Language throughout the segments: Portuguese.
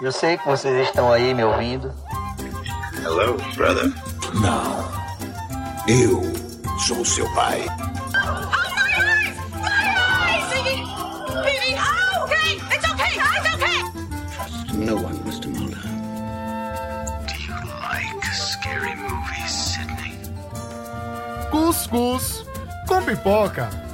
Eu sei que vocês estão aí me ouvindo. Hello, brother. Não. Eu sou seu pai. No one, Mr. Mulder. Do you like scary movies, Sidney? Cuscuz com pipoca.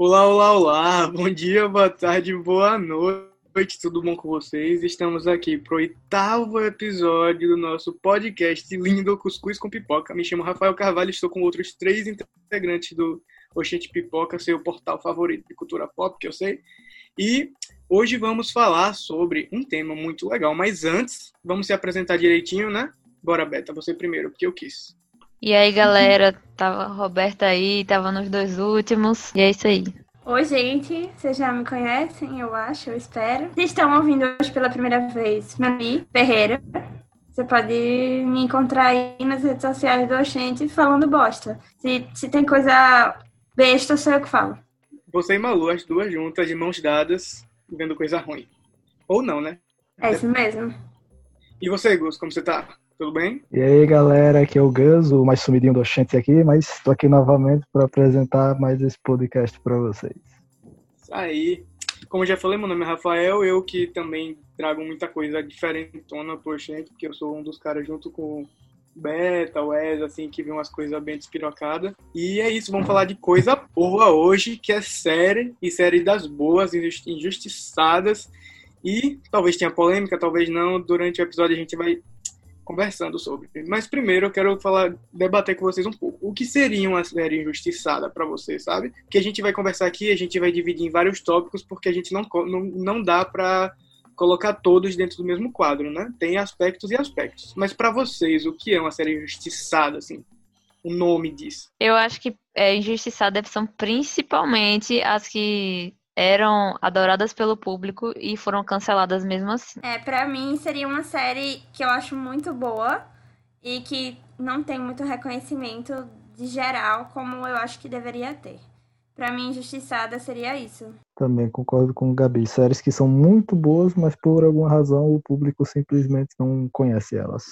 Olá, olá, olá. Bom dia, boa tarde, boa noite. Tudo bom com vocês? Estamos aqui pro oitavo episódio do nosso podcast lindo Cuscuz com Pipoca. Me chamo Rafael Carvalho, estou com outros três integrantes do Oxente Pipoca, seu portal favorito de cultura pop, que eu sei. E hoje vamos falar sobre um tema muito legal, mas antes, vamos se apresentar direitinho, né? Bora, Beta, você primeiro, porque eu quis. E aí, galera, tava a Roberta aí, tava nos dois últimos, e é isso aí. Oi, gente, vocês já me conhecem, eu acho, eu espero. Vocês estão ouvindo hoje pela primeira vez, Mami Ferreira. Você pode me encontrar aí nas redes sociais do Oxente falando bosta. Se, se tem coisa besta, sou eu que falo. Você e Malu, as duas juntas, de mãos dadas, vendo coisa ruim. Ou não, né? É isso mesmo. E você, Gus, como você tá? Tudo bem? E aí, galera, aqui é o Gus, o mais sumidinho do Oxente aqui, mas estou aqui novamente para apresentar mais esse podcast para vocês. Isso aí. Como já falei, meu nome é Rafael, eu que também trago muita coisa diferentona pro gente, porque eu sou um dos caras junto com Beta, o Wes, assim, que vê umas coisas bem despirocadas. E é isso, vamos falar de coisa boa hoje, que é série, e série das boas, injusti- injustiçadas. E talvez tenha polêmica, talvez não, durante o episódio a gente vai conversando sobre. Mas primeiro eu quero falar, debater com vocês um pouco. O que seria uma série injustiçada para vocês, sabe? Que a gente vai conversar aqui, a gente vai dividir em vários tópicos, porque a gente não, não, não dá para colocar todos dentro do mesmo quadro, né? Tem aspectos e aspectos. Mas para vocês, o que é uma série injustiçada, assim? O nome diz. Eu acho que é, injustiçadas são principalmente as que eram adoradas pelo público e foram canceladas mesmo assim. É, pra mim seria uma série que eu acho muito boa e que não tem muito reconhecimento de geral como eu acho que deveria ter. Pra mim, injustiçada seria isso. Também concordo com o Gabi. Séries que são muito boas, mas por alguma razão o público simplesmente não conhece elas.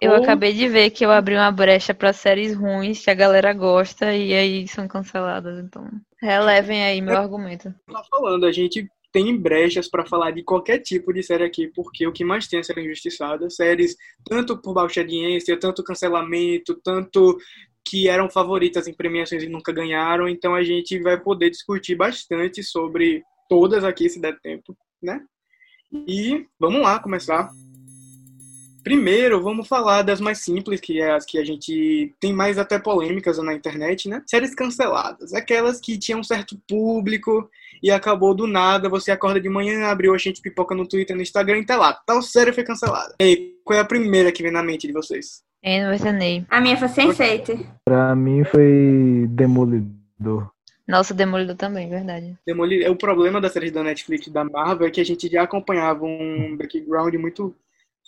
Eu Ou- acabei de ver que eu abri uma brecha pra séries ruins que a galera gosta e aí são canceladas. Então, relevem aí meu argumento. tá falando, a gente tem brechas para falar de qualquer tipo de série aqui, porque o que mais tem é série injustiçada, séries tanto por baixa audiência, tanto cancelamento, tanto que eram favoritas em premiações e nunca ganharam, então a gente vai poder discutir bastante sobre todas aqui, se der tempo, né? E vamos lá começar. Primeiro, vamos falar das mais simples, que é as que a gente tem mais até polêmicas na internet, né? Séries canceladas, aquelas que tinham um certo público e acabou do nada, você acorda de manhã, abriu a gente pipoca no Twitter, no Instagram e tá lá, tal série foi cancelada. E aí, qual é a primeira que vem na mente de vocês? Anne vs. Ney. A minha foi Sense8. Pra mim foi Demolidor. Nossa, Demolidor também, verdade. Demoli- O problema das séries da Netflix e da Marvel é que a gente já acompanhava um background muito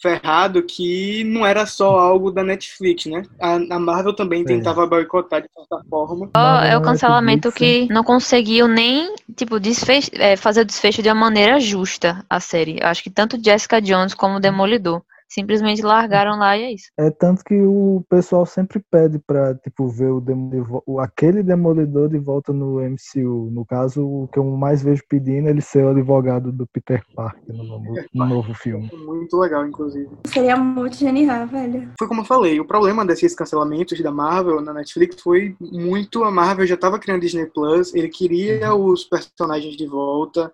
ferrado que não era só algo da Netflix, né? A, a Marvel também tentava boicotar de certa forma. É o Não, cancelamento que não conseguiu nem, tipo, desfecho, é, fazer o desfecho de uma maneira justa a série. Eu acho que tanto Jessica Jones como Demolidor simplesmente largaram lá e é isso. É tanto que o pessoal sempre pede pra, tipo, ver o, Demolidor, o- aquele Demolidor de volta no MCU. No caso, o que eu mais vejo pedindo é ele ser o advogado do Peter Parker no novo, no novo filme. Muito legal, inclusive. Seria muito genial, velho. Foi como eu falei, o problema desses cancelamentos da Marvel na Netflix foi muito a Marvel já estava criando Disney Plus, ele queria os personagens de volta,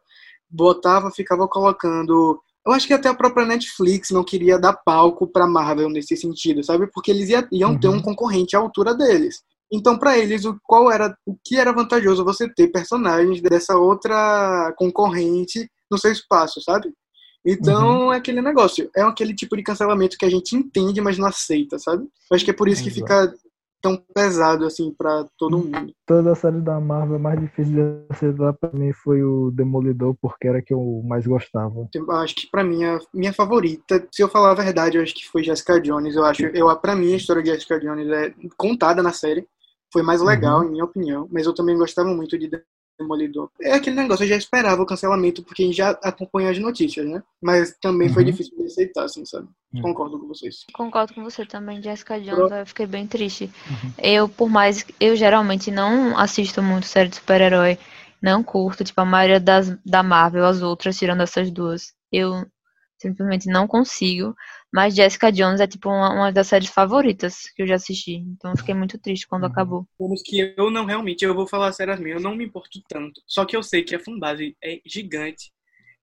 botava, ficava colocando. Eu acho que até a própria Netflix não queria dar palco pra Marvel nesse sentido, sabe? Porque eles ia- iam ter Uhum. um concorrente à altura deles. Então, pra eles, o qual era o que era vantajoso você ter personagens dessa outra concorrente no seu espaço, sabe? Então, é aquele negócio. É aquele tipo de cancelamento que a gente entende, mas não aceita, sabe? Eu acho que é por isso que fica tão pesado, assim, pra todo mundo. Toda a série da Marvel, a mais difícil de acertar pra mim foi o Demolidor, porque era que eu mais gostava. Eu acho que pra mim, a minha favorita, se eu falar a verdade, eu acho que foi Jessica Jones. Eu acho, eu, pra mim, a história de Jessica Jones é contada na série. Foi mais legal, em minha opinião. Mas eu também gostava muito de Demolidor. É aquele negócio, eu já esperava o cancelamento, porque a gente já acompanha as notícias, né? Mas também foi Uhum. difícil de aceitar, assim, sabe? Uhum. Concordo com vocês. Concordo com você também, Jessica Jones, Pronto. eu fiquei bem triste. Eu, por mais, eu geralmente não assisto muito série de super-herói, não curto, tipo, a maioria das, da Marvel, as outras, tirando essas duas, eu simplesmente não consigo, mas Jessica Jones é, tipo, uma, uma das séries favoritas que eu já assisti, então eu fiquei muito triste quando Uhum. acabou. Isso que eu não realmente, eu vou falar sério mesmo, eu não me importo tanto. Só que eu sei que a fanbase é gigante.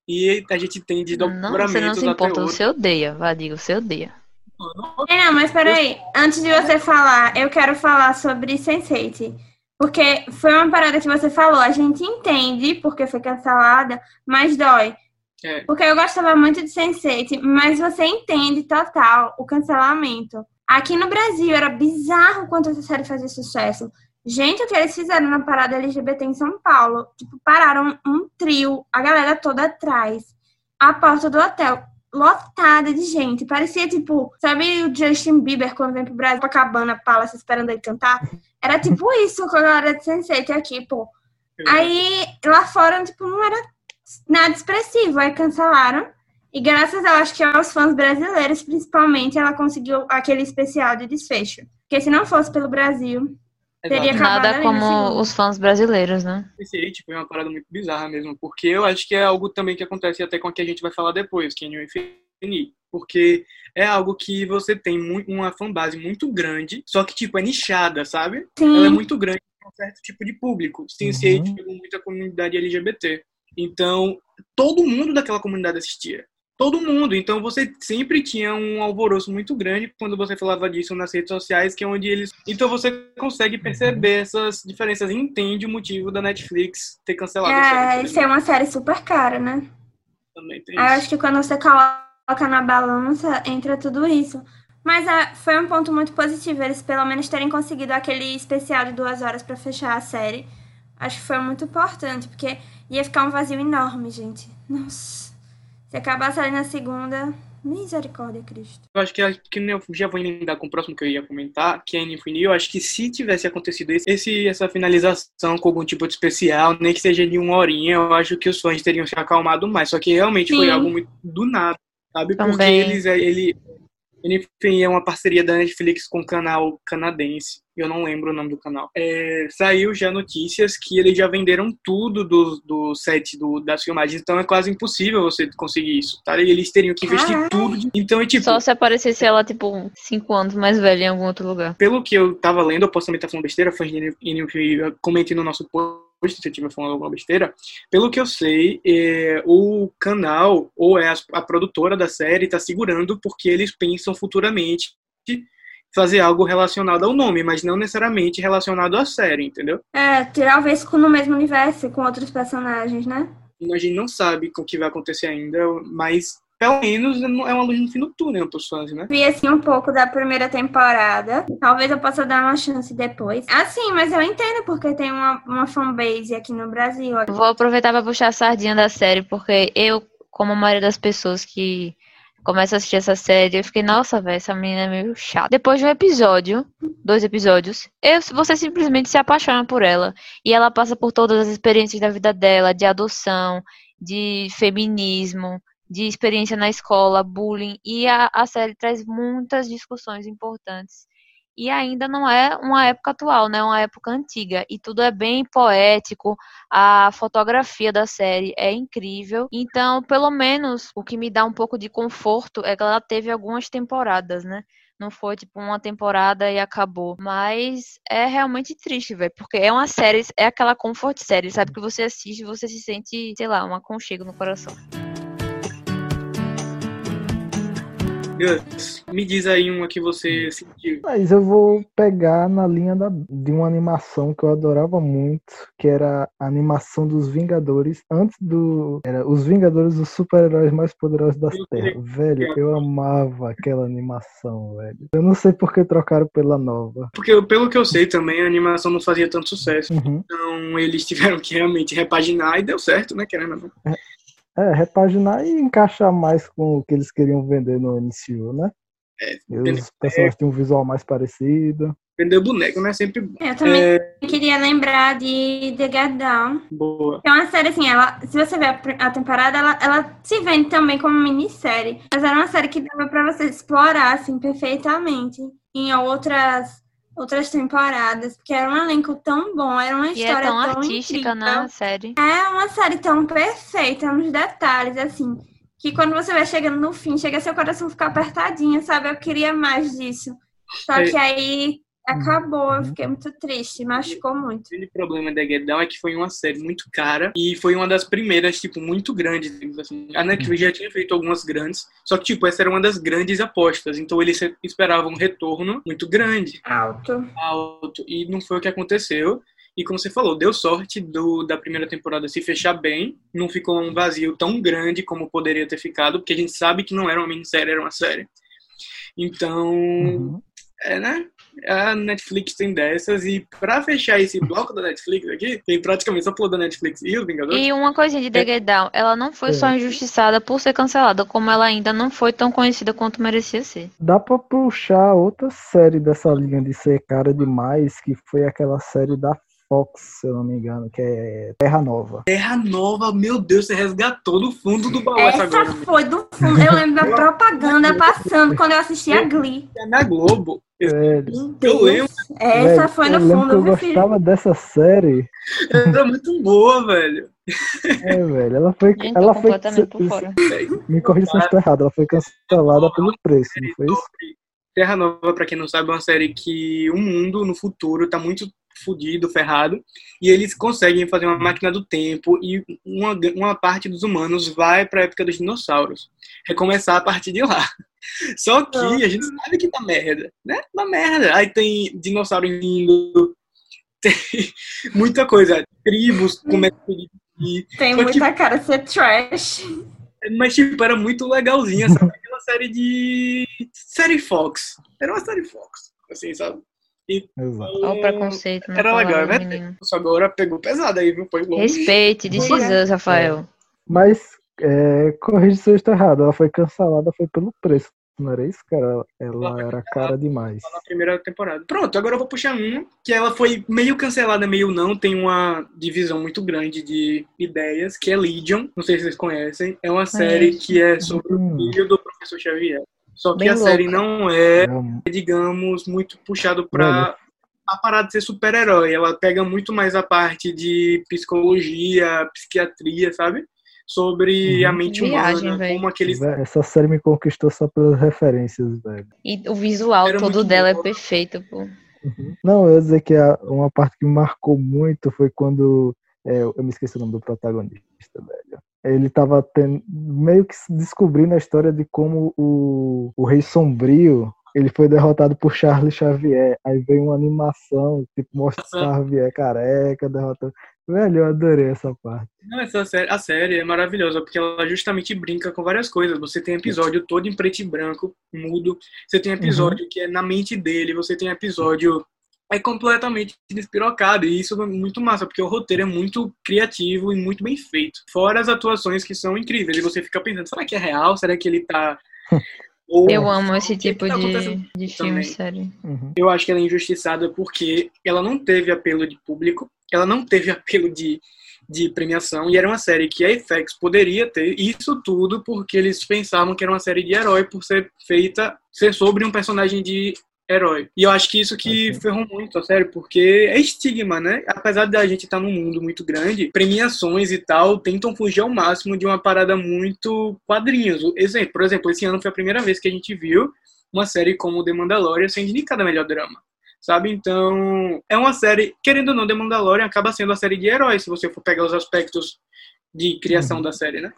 E a gente tem Não, você desdobramentos não se importa, você odeia, Vadigo, você odeia. É, não, mas peraí. Antes de você falar, eu quero falar sobre Sense8. Porque foi uma parada que você falou. A gente entende porque foi cancelada, mas dói. É. Porque eu gostava muito de Sense8, mas você entende total o cancelamento. Aqui no Brasil era bizarro quanto essa série fazia sucesso. Gente, o que eles fizeram na parada LGBT em São Paulo? Tipo, pararam um trio, a galera toda atrás, a porta do hotel, lotada de gente. Parecia tipo, sabe o Justin Bieber quando vem pro Brasil, Copacabana, Palace, esperando ele cantar? Era tipo isso com a galera de Sense8 aqui, pô. Aí lá fora, tipo, não era nada expressivo. Aí cancelaram. E graças, eu acho que aos fãs brasileiros, principalmente, ela conseguiu aquele especial de desfecho. Porque se não fosse pelo Brasil, teria Exato. acabado Nada como segundo. os fãs brasileiros, né? Esse tipo, é uma parada muito bizarra mesmo, porque eu acho que é algo também que acontece até com o que a gente vai falar depois, que é New Infinity. Porque é algo que você tem uma fanbase muito grande, só que, tipo, é nichada, sabe? Ela é Sim, muito grande para um certo tipo de público. Sense8 Uhum. pegou muita comunidade LGBT. Então, todo mundo daquela comunidade assistia. Todo mundo. Então, você sempre tinha um alvoroço muito grande quando você falava disso nas redes sociais, que é onde eles. Então, você consegue perceber essas diferenças e entende o motivo da Netflix ter cancelado a é, série. isso é uma série super cara, né? Também tem eu isso. acho que quando você coloca na balança, entra tudo isso. Mas ah, foi um ponto muito positivo, eles pelo menos terem conseguido aquele especial de duas horas pra fechar a série. Acho que foi muito importante, porque ia ficar um vazio enorme, gente. Nossa. Se acabasse ali na segunda, misericórdia, Cristo. Eu acho que, que eu já vou emendar com o próximo que eu ia comentar, que é Infinity. Eu acho que se tivesse acontecido esse, esse- essa finalização com algum tipo de especial, nem que seja de uma horinha, eu acho que os fãs teriam se acalmado mais. Só que realmente foi Sim. algo muito do nada, sabe? Porque Também. eles, é, ele, enfim, é uma parceria da Netflix com um canal canadense. Eu não lembro o nome do canal. É, saiu já notícias que eles já venderam tudo do, do set do, das filmagens, então é quase impossível você conseguir isso, tá? E eles teriam que investir tudo. Então, é tipo, Só se aparecesse ela, tipo, cinco anos mais velha em algum outro lugar. pelo que eu tava lendo, eu posso também estar falando besteira, fãs de Infinity, comentem no nosso post se eu estiver falando alguma besteira. Pelo que eu sei, é, o canal, ou é a, a produtora da série, tá segurando porque eles pensam futuramente fazer algo relacionado ao nome, mas não necessariamente relacionado à série, entendeu? É, talvez no mesmo universo, com outros personagens, né? A gente não sabe o que vai acontecer ainda, mas pelo menos é uma luz no fim do túnel pros fãs, né? Vi assim um pouco da primeira temporada. Talvez eu possa dar uma chance depois. Assim, mas eu entendo porque tem uma, uma fanbase aqui no Brasil. Vou aproveitar para puxar a sardinha da série, porque eu, como a maioria das pessoas que começam a assistir essa série, eu fiquei, nossa, velho, essa menina é meio chata. Depois de um episódio, dois episódios, eu, você simplesmente se apaixona por ela. E ela passa por todas as experiências da vida dela, de adoção, de feminismo, de experiência na escola, bullying. E a, a série traz muitas discussões importantes. E ainda não é uma época atual, né? É uma época antiga. E tudo é bem poético. A fotografia da série é incrível. Então, pelo menos, o que me dá um pouco de conforto é que ela teve algumas temporadas, né? Não foi tipo uma temporada e acabou. Mas é realmente triste, velho. Porque é uma série, é aquela comfort série, sabe? Que você assiste e você se sente, sei lá, um aconchego no coração. Gus, me diz aí uma que você sentiu. Mas eu vou pegar na linha da, de uma animação que eu adorava muito, que era a animação dos Vingadores, antes do. Era os Vingadores, os super-heróis mais poderosos da Terra. Velho, eu amava aquela animação, velho. Eu não sei por que trocaram pela nova. Porque, pelo que eu sei também, a animação não fazia tanto sucesso. Uhum. Então, eles tiveram que realmente repaginar e deu certo, né? Querendo ou não. É, repaginar e encaixar mais com o que eles queriam vender no MCU, né? É, E os personagens têm um visual mais parecido. Vender boneco não é sempre bom. Eu também É, queria lembrar de The Get Down. boa. É uma série, assim, ela, se você ver a, a temporada, ela, ela se vende também como minissérie. Mas era uma série que dava pra você explorar, assim, perfeitamente em outras, outras temporadas. Porque era um elenco tão bom, era uma E é história tão tão artística, incrível. né, a série. É uma série tão perfeita, nos detalhes, assim, que quando você vai chegando no fim, chega seu coração ficar apertadinho, sabe? Eu queria mais disso. Só É. que aí acabou, eu fiquei muito triste, machucou muito. O grande problema da Get Down é que foi uma série muito cara e foi uma das primeiras, tipo, muito grandes. Assim. A Netflix já tinha feito algumas grandes, só que, tipo, essa era uma das grandes apostas. Então eles esperavam um retorno muito grande, Alto. alto, e não foi o que aconteceu. E como você falou, deu sorte do, da primeira temporada se fechar bem, não ficou um vazio tão grande como poderia ter ficado, porque a gente sabe que não era uma minissérie, era uma série. Então, Uhum. É, né? A Netflix tem dessas, e pra fechar esse bloco da Netflix aqui, tem praticamente só da Netflix e os Vingadores. E uma coisinha de The Get Down, ela não foi É. só injustiçada por ser cancelada, como ela ainda não foi tão conhecida quanto merecia ser. Dá pra puxar outra série dessa linha de ser cara demais, que foi aquela série da Fox, se eu não me engano, que é Terra Nova. Terra Nova, meu Deus, você resgatou do fundo do baú essa Essa agora. foi do fundo. Eu lembro da propaganda passando quando eu assistia Glee. É na Globo. É, Eu lembro. Essa velho, foi eu no que eu fundo, meu filho. gostava dessa série. Era muito boa, velho. É, velho, ela foi, Gente, ela foi, me corrija se eu estou errado, ela foi cancelada pelo preço, não foi isso? Terra Nova, pra quem não sabe, é uma série que o mundo no futuro tá muito fudido, ferrado, e eles conseguem fazer uma máquina do tempo e uma, uma parte dos humanos vai pra época dos dinossauros. Recomeçar a partir de lá. Só que a gente sabe que tá merda, né? Tá merda. Aí tem dinossauro indo, tem muita coisa. Tribos começam a dividir. Tem Só que- muita cara de ser trash. Mas, tipo, era muito legalzinha, sabe? Aquela série de. Série Fox. Era uma série Fox, assim, sabe? Exato. Olha o preconceito na Era legal, né? Só agora pegou pesado aí, viu? Foi longe. Respeite, us, Rafael. Mas, é, corrija se eu estou errado, ela foi cancelada foi pelo preço, não era isso, cara? Ela era cara demais. na primeira temporada. Pronto, agora eu vou puxar uma que ela foi meio cancelada, meio não. Tem uma divisão muito grande de ideias, que é Legion. Não sei se vocês conhecem. É uma série que é sobre o filho do professor Xavier. Só que Bem a série louca. não é, É, digamos, muito puxado pra a parada de ser super-herói. Ela pega muito mais a parte de psicologia, psiquiatria, sabe? Sobre Uhum. a mente Viagem, humana, véi. como aqueles Essa série me conquistou só pelas referências, velho. E o visual Era todo dela é boa. perfeito, pô. Não, eu ia dizer que a- uma parte que me marcou muito foi quando. é, eu me esqueci o nome do protagonista, velho. Ele tava ten- meio que descobrindo a história de como o, o Rei Sombrio ele foi derrotado por Charles Xavier. Aí veio uma animação, tipo, mostra o Xavier careca, derrotando. Velho, eu adorei essa parte. Não, essa série, a série é maravilhosa porque ela justamente brinca com várias coisas. Você tem episódio todo em preto e branco, mudo. Você tem episódio que é na mente dele. Você tem episódio é completamente despirocado. E isso é muito massa, porque o roteiro é muito criativo e muito bem feito. Fora as atuações que são incríveis. E você fica pensando, será que é real? Será que ele tá. Ou- Eu amo esse tipo tá de, de filme, sério. Uhum. eu acho que ela é injustiçada porque ela não teve apelo de público, ela não teve apelo de, de premiação, e era uma série que a FX poderia ter, isso tudo porque eles pensavam que era uma série de herói por ser feita, ser sobre um personagem de herói. E eu acho que isso que ferrou muito, a sério, porque é estigma, né? Apesar da gente estar num mundo muito grande, premiações e tal tentam fugir ao máximo de uma parada muito quadrinhos. Exemplo, por exemplo, esse ano foi a primeira vez que a gente viu uma série como The Mandalorian sendo indicada a melhor drama. Sabe? Então, é uma série, querendo ou não, The Mandalorian acaba sendo a série de heróis, se você for pegar os aspectos de criação da série, né?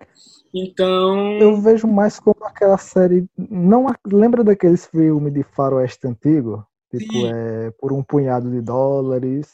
Então, Eu vejo mais como aquela série. Não lembra daqueles filmes de faroeste antigo? Tipo, Sim. é por um punhado de dólares,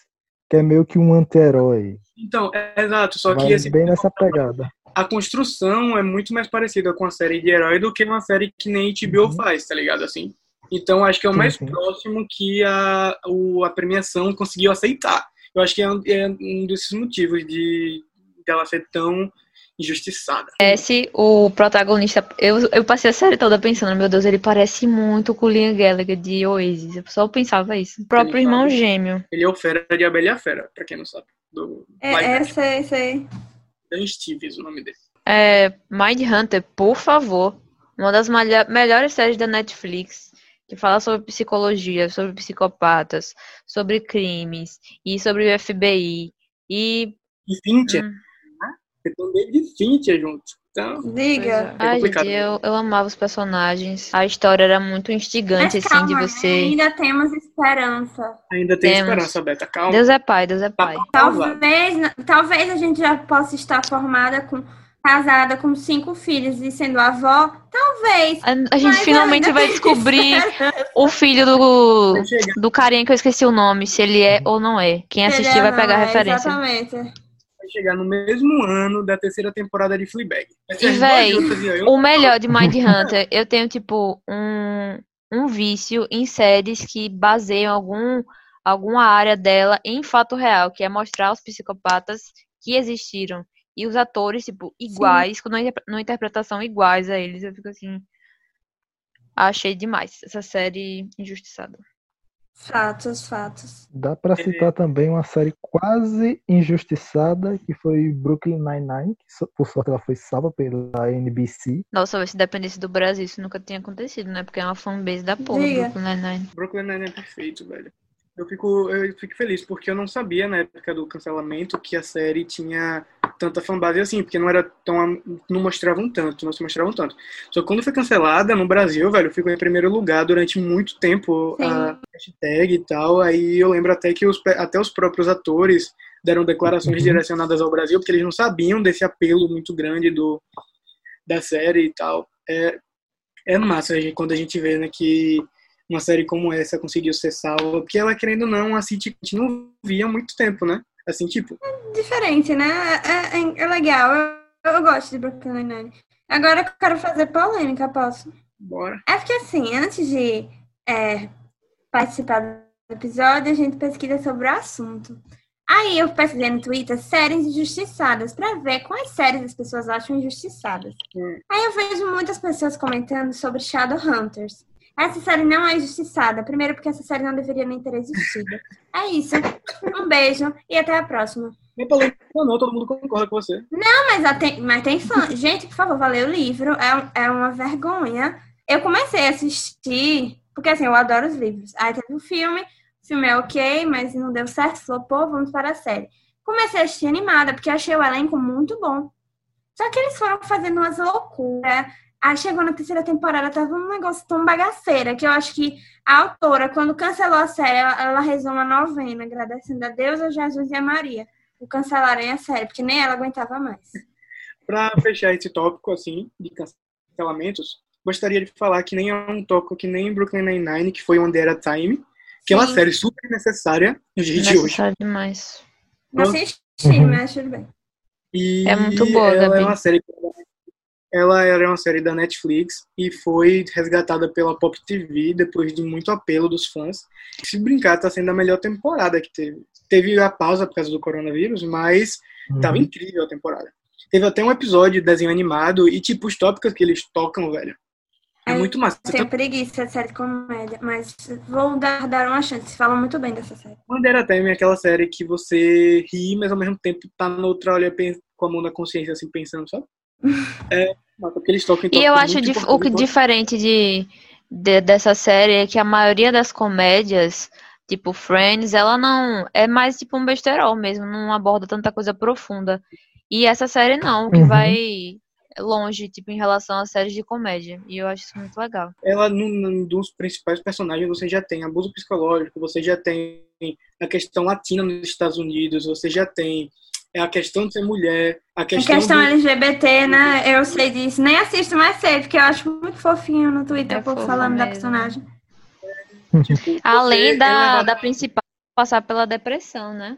que é meio que um anti-herói. então é exato, só que esse, bem nessa pegada. a construção é muito mais parecida com a série de herói do que uma série que nem HBO Uhum. faz, tá ligado? Assim. Então, acho que é o Sim, mais sim. próximo que a, o, a premiação conseguiu aceitar. Eu acho que é um, é um desses motivos de dela ser tão injustiçada. Esse, o protagonista, eu, eu passei a série toda pensando, meu Deus, ele parece muito com o Liam Gallagher de Oasis. Eu só pensava isso. O próprio Ele irmão sabe. gêmeo. Ele é o Fera de Abelha e a Fera, pra quem não sabe. Do É, live é, sei, sei. Dan Stevens, o nome dele. É, Mind Hunter, por favor. Uma das melhores séries da Netflix. Que fala sobre psicologia, sobre psicopatas, sobre crimes e sobre o FBI. E. E Fincher, hum, um David Fincher junto. Então, Diga. Ai, complicado. gente, eu, eu amava os personagens. A história era muito instigante, Mas assim, calma, de né? você. ainda temos esperança. ainda tem Temos. esperança, Beta. Calma. Deus é pai, Deus é pai. Talvez, talvez a gente já possa estar formada com casada com cinco filhos e sendo avó. Talvez. A, a gente finalmente vai descobrir o filho do, do carinha que eu esqueci o nome, se ele é ou não é. Quem assistir Entendeu? vai pegar a é, referência. Exatamente. Chegar no mesmo ano da terceira temporada de Fleabag. E, véi, eu- O melhor de Mind Hunter, eu tenho, tipo, um, um vício em séries que baseiam algum, alguma área dela em fato real, que é mostrar os psicopatas que existiram. E os atores, tipo, iguais, com uma interpretação iguais a eles. Eu fico assim. Achei demais essa série injustiçada. Fatos, fatos. Dá pra citar também uma série quase injustiçada, que foi Brooklyn Nine-Nine, que por sorte ela foi salva pela NBC. Nossa, se dependesse do Brasil, isso nunca tinha acontecido, né? Porque é uma fanbase da porra, Diga. Brooklyn Nine-Nine. Brooklyn Nine é perfeito, velho. Eu fico, eu fico feliz, porque eu não sabia na época do cancelamento que a série tinha tanta fanbase assim, porque não era tão. não mostravam tanto, não se mostravam tanto. Só que quando foi cancelada no Brasil, velho, ficou em primeiro lugar durante muito tempo a hashtag e tal. Aí eu lembro até que os, até os próprios atores deram declarações Uhum. direcionadas ao Brasil, porque eles não sabiam desse apelo muito grande do, da série e tal. É, é massa a gente- quando a gente vê né, que uma série como essa conseguiu ser salva, porque ela, querendo ou não, a City não via há muito tempo, né? Assim, tipo, Diferente, né? É, é- é legal. Eu, eu gosto de Brooklyn Nine-Nine. Agora eu quero fazer polêmica, posso? bora. É porque assim, antes de é, participar do episódio, a gente pesquisa sobre o assunto. Aí eu pesquisei no Twitter séries injustiçadas pra ver quais séries as pessoas acham injustiçadas. Hum. Aí eu vejo muitas pessoas comentando sobre Shadowhunters. Essa série não é injustiçada. Primeiro porque essa série não deveria nem ter existido. É isso. Um beijo e até a próxima. Não é polêmica, não, todo mundo concorda com você. Mas, até- mas tem fã. Gente, por favor, vá ler o livro. É, é uma vergonha. Eu comecei a assistir, porque assim, eu adoro os livros. Aí teve o filme, o filme é ok, mas não deu certo, flopou, vamos para a série. Comecei a assistir animada, porque achei o elenco muito bom. Só que eles foram fazendo umas loucuras. Aí chegou na terceira temporada, tava um negócio tão bagaceira, que eu acho que a autora, quando cancelou a série, ela, ela rezou uma novena, agradecendo a Deus, a Jesus e a Maria por cancelarem a série, porque nem ela aguentava mais. Pra fechar esse tópico, assim, de cancelamentos, gostaria de falar que nem é um tópico que nem Brooklyn Nine-Nine, que foi One Day at a Time, que é uma Sim. série super necessária nos dias de hoje. Necessário demais. Não Uhum. assisti, mas tudo bem. E É muito boa, ela Gabi. é uma série ela era uma série da Netflix e foi resgatada pela Pop TV depois de muito apelo dos fãs. Se brincar, tá sendo a melhor temporada que teve. Teve a pausa por causa do coronavírus, mas tava Uhum. incrível a temporada. Teve até um episódio de desenho animado e tipo os tópicos que eles tocam, velho. É É, muito massa. Eu tenho preguiça de série de comédia, mas vou dar, dar uma chance. Falam muito bem dessa série. Bandeira Time é aquela série que você ri, mas ao mesmo tempo tá na outra olha pen- com a mão na consciência, assim, pensando, sabe? É, porque eles tocam em E eu acho dif- o que igual- diferente de, de- dessa série é que a maioria das comédias, tipo Friends, ela não é mais tipo um besterol mesmo, não aborda tanta coisa profunda. E essa série não, que Uhum. vai longe, tipo, em relação às séries de comédia. E eu acho isso muito legal. ela num, num dos principais personagens você já tem abuso psicológico, você já tem a questão latina nos Estados Unidos, você já tem é a questão de ser mulher, a A questão, questão do- LGBT, né? Eu sei disso. Nem assisto, mas sei, porque eu acho muito fofinho no Twitter É o povo falando da mesmo. personagem. tipo, você Além é da, da principal passar pela depressão, né?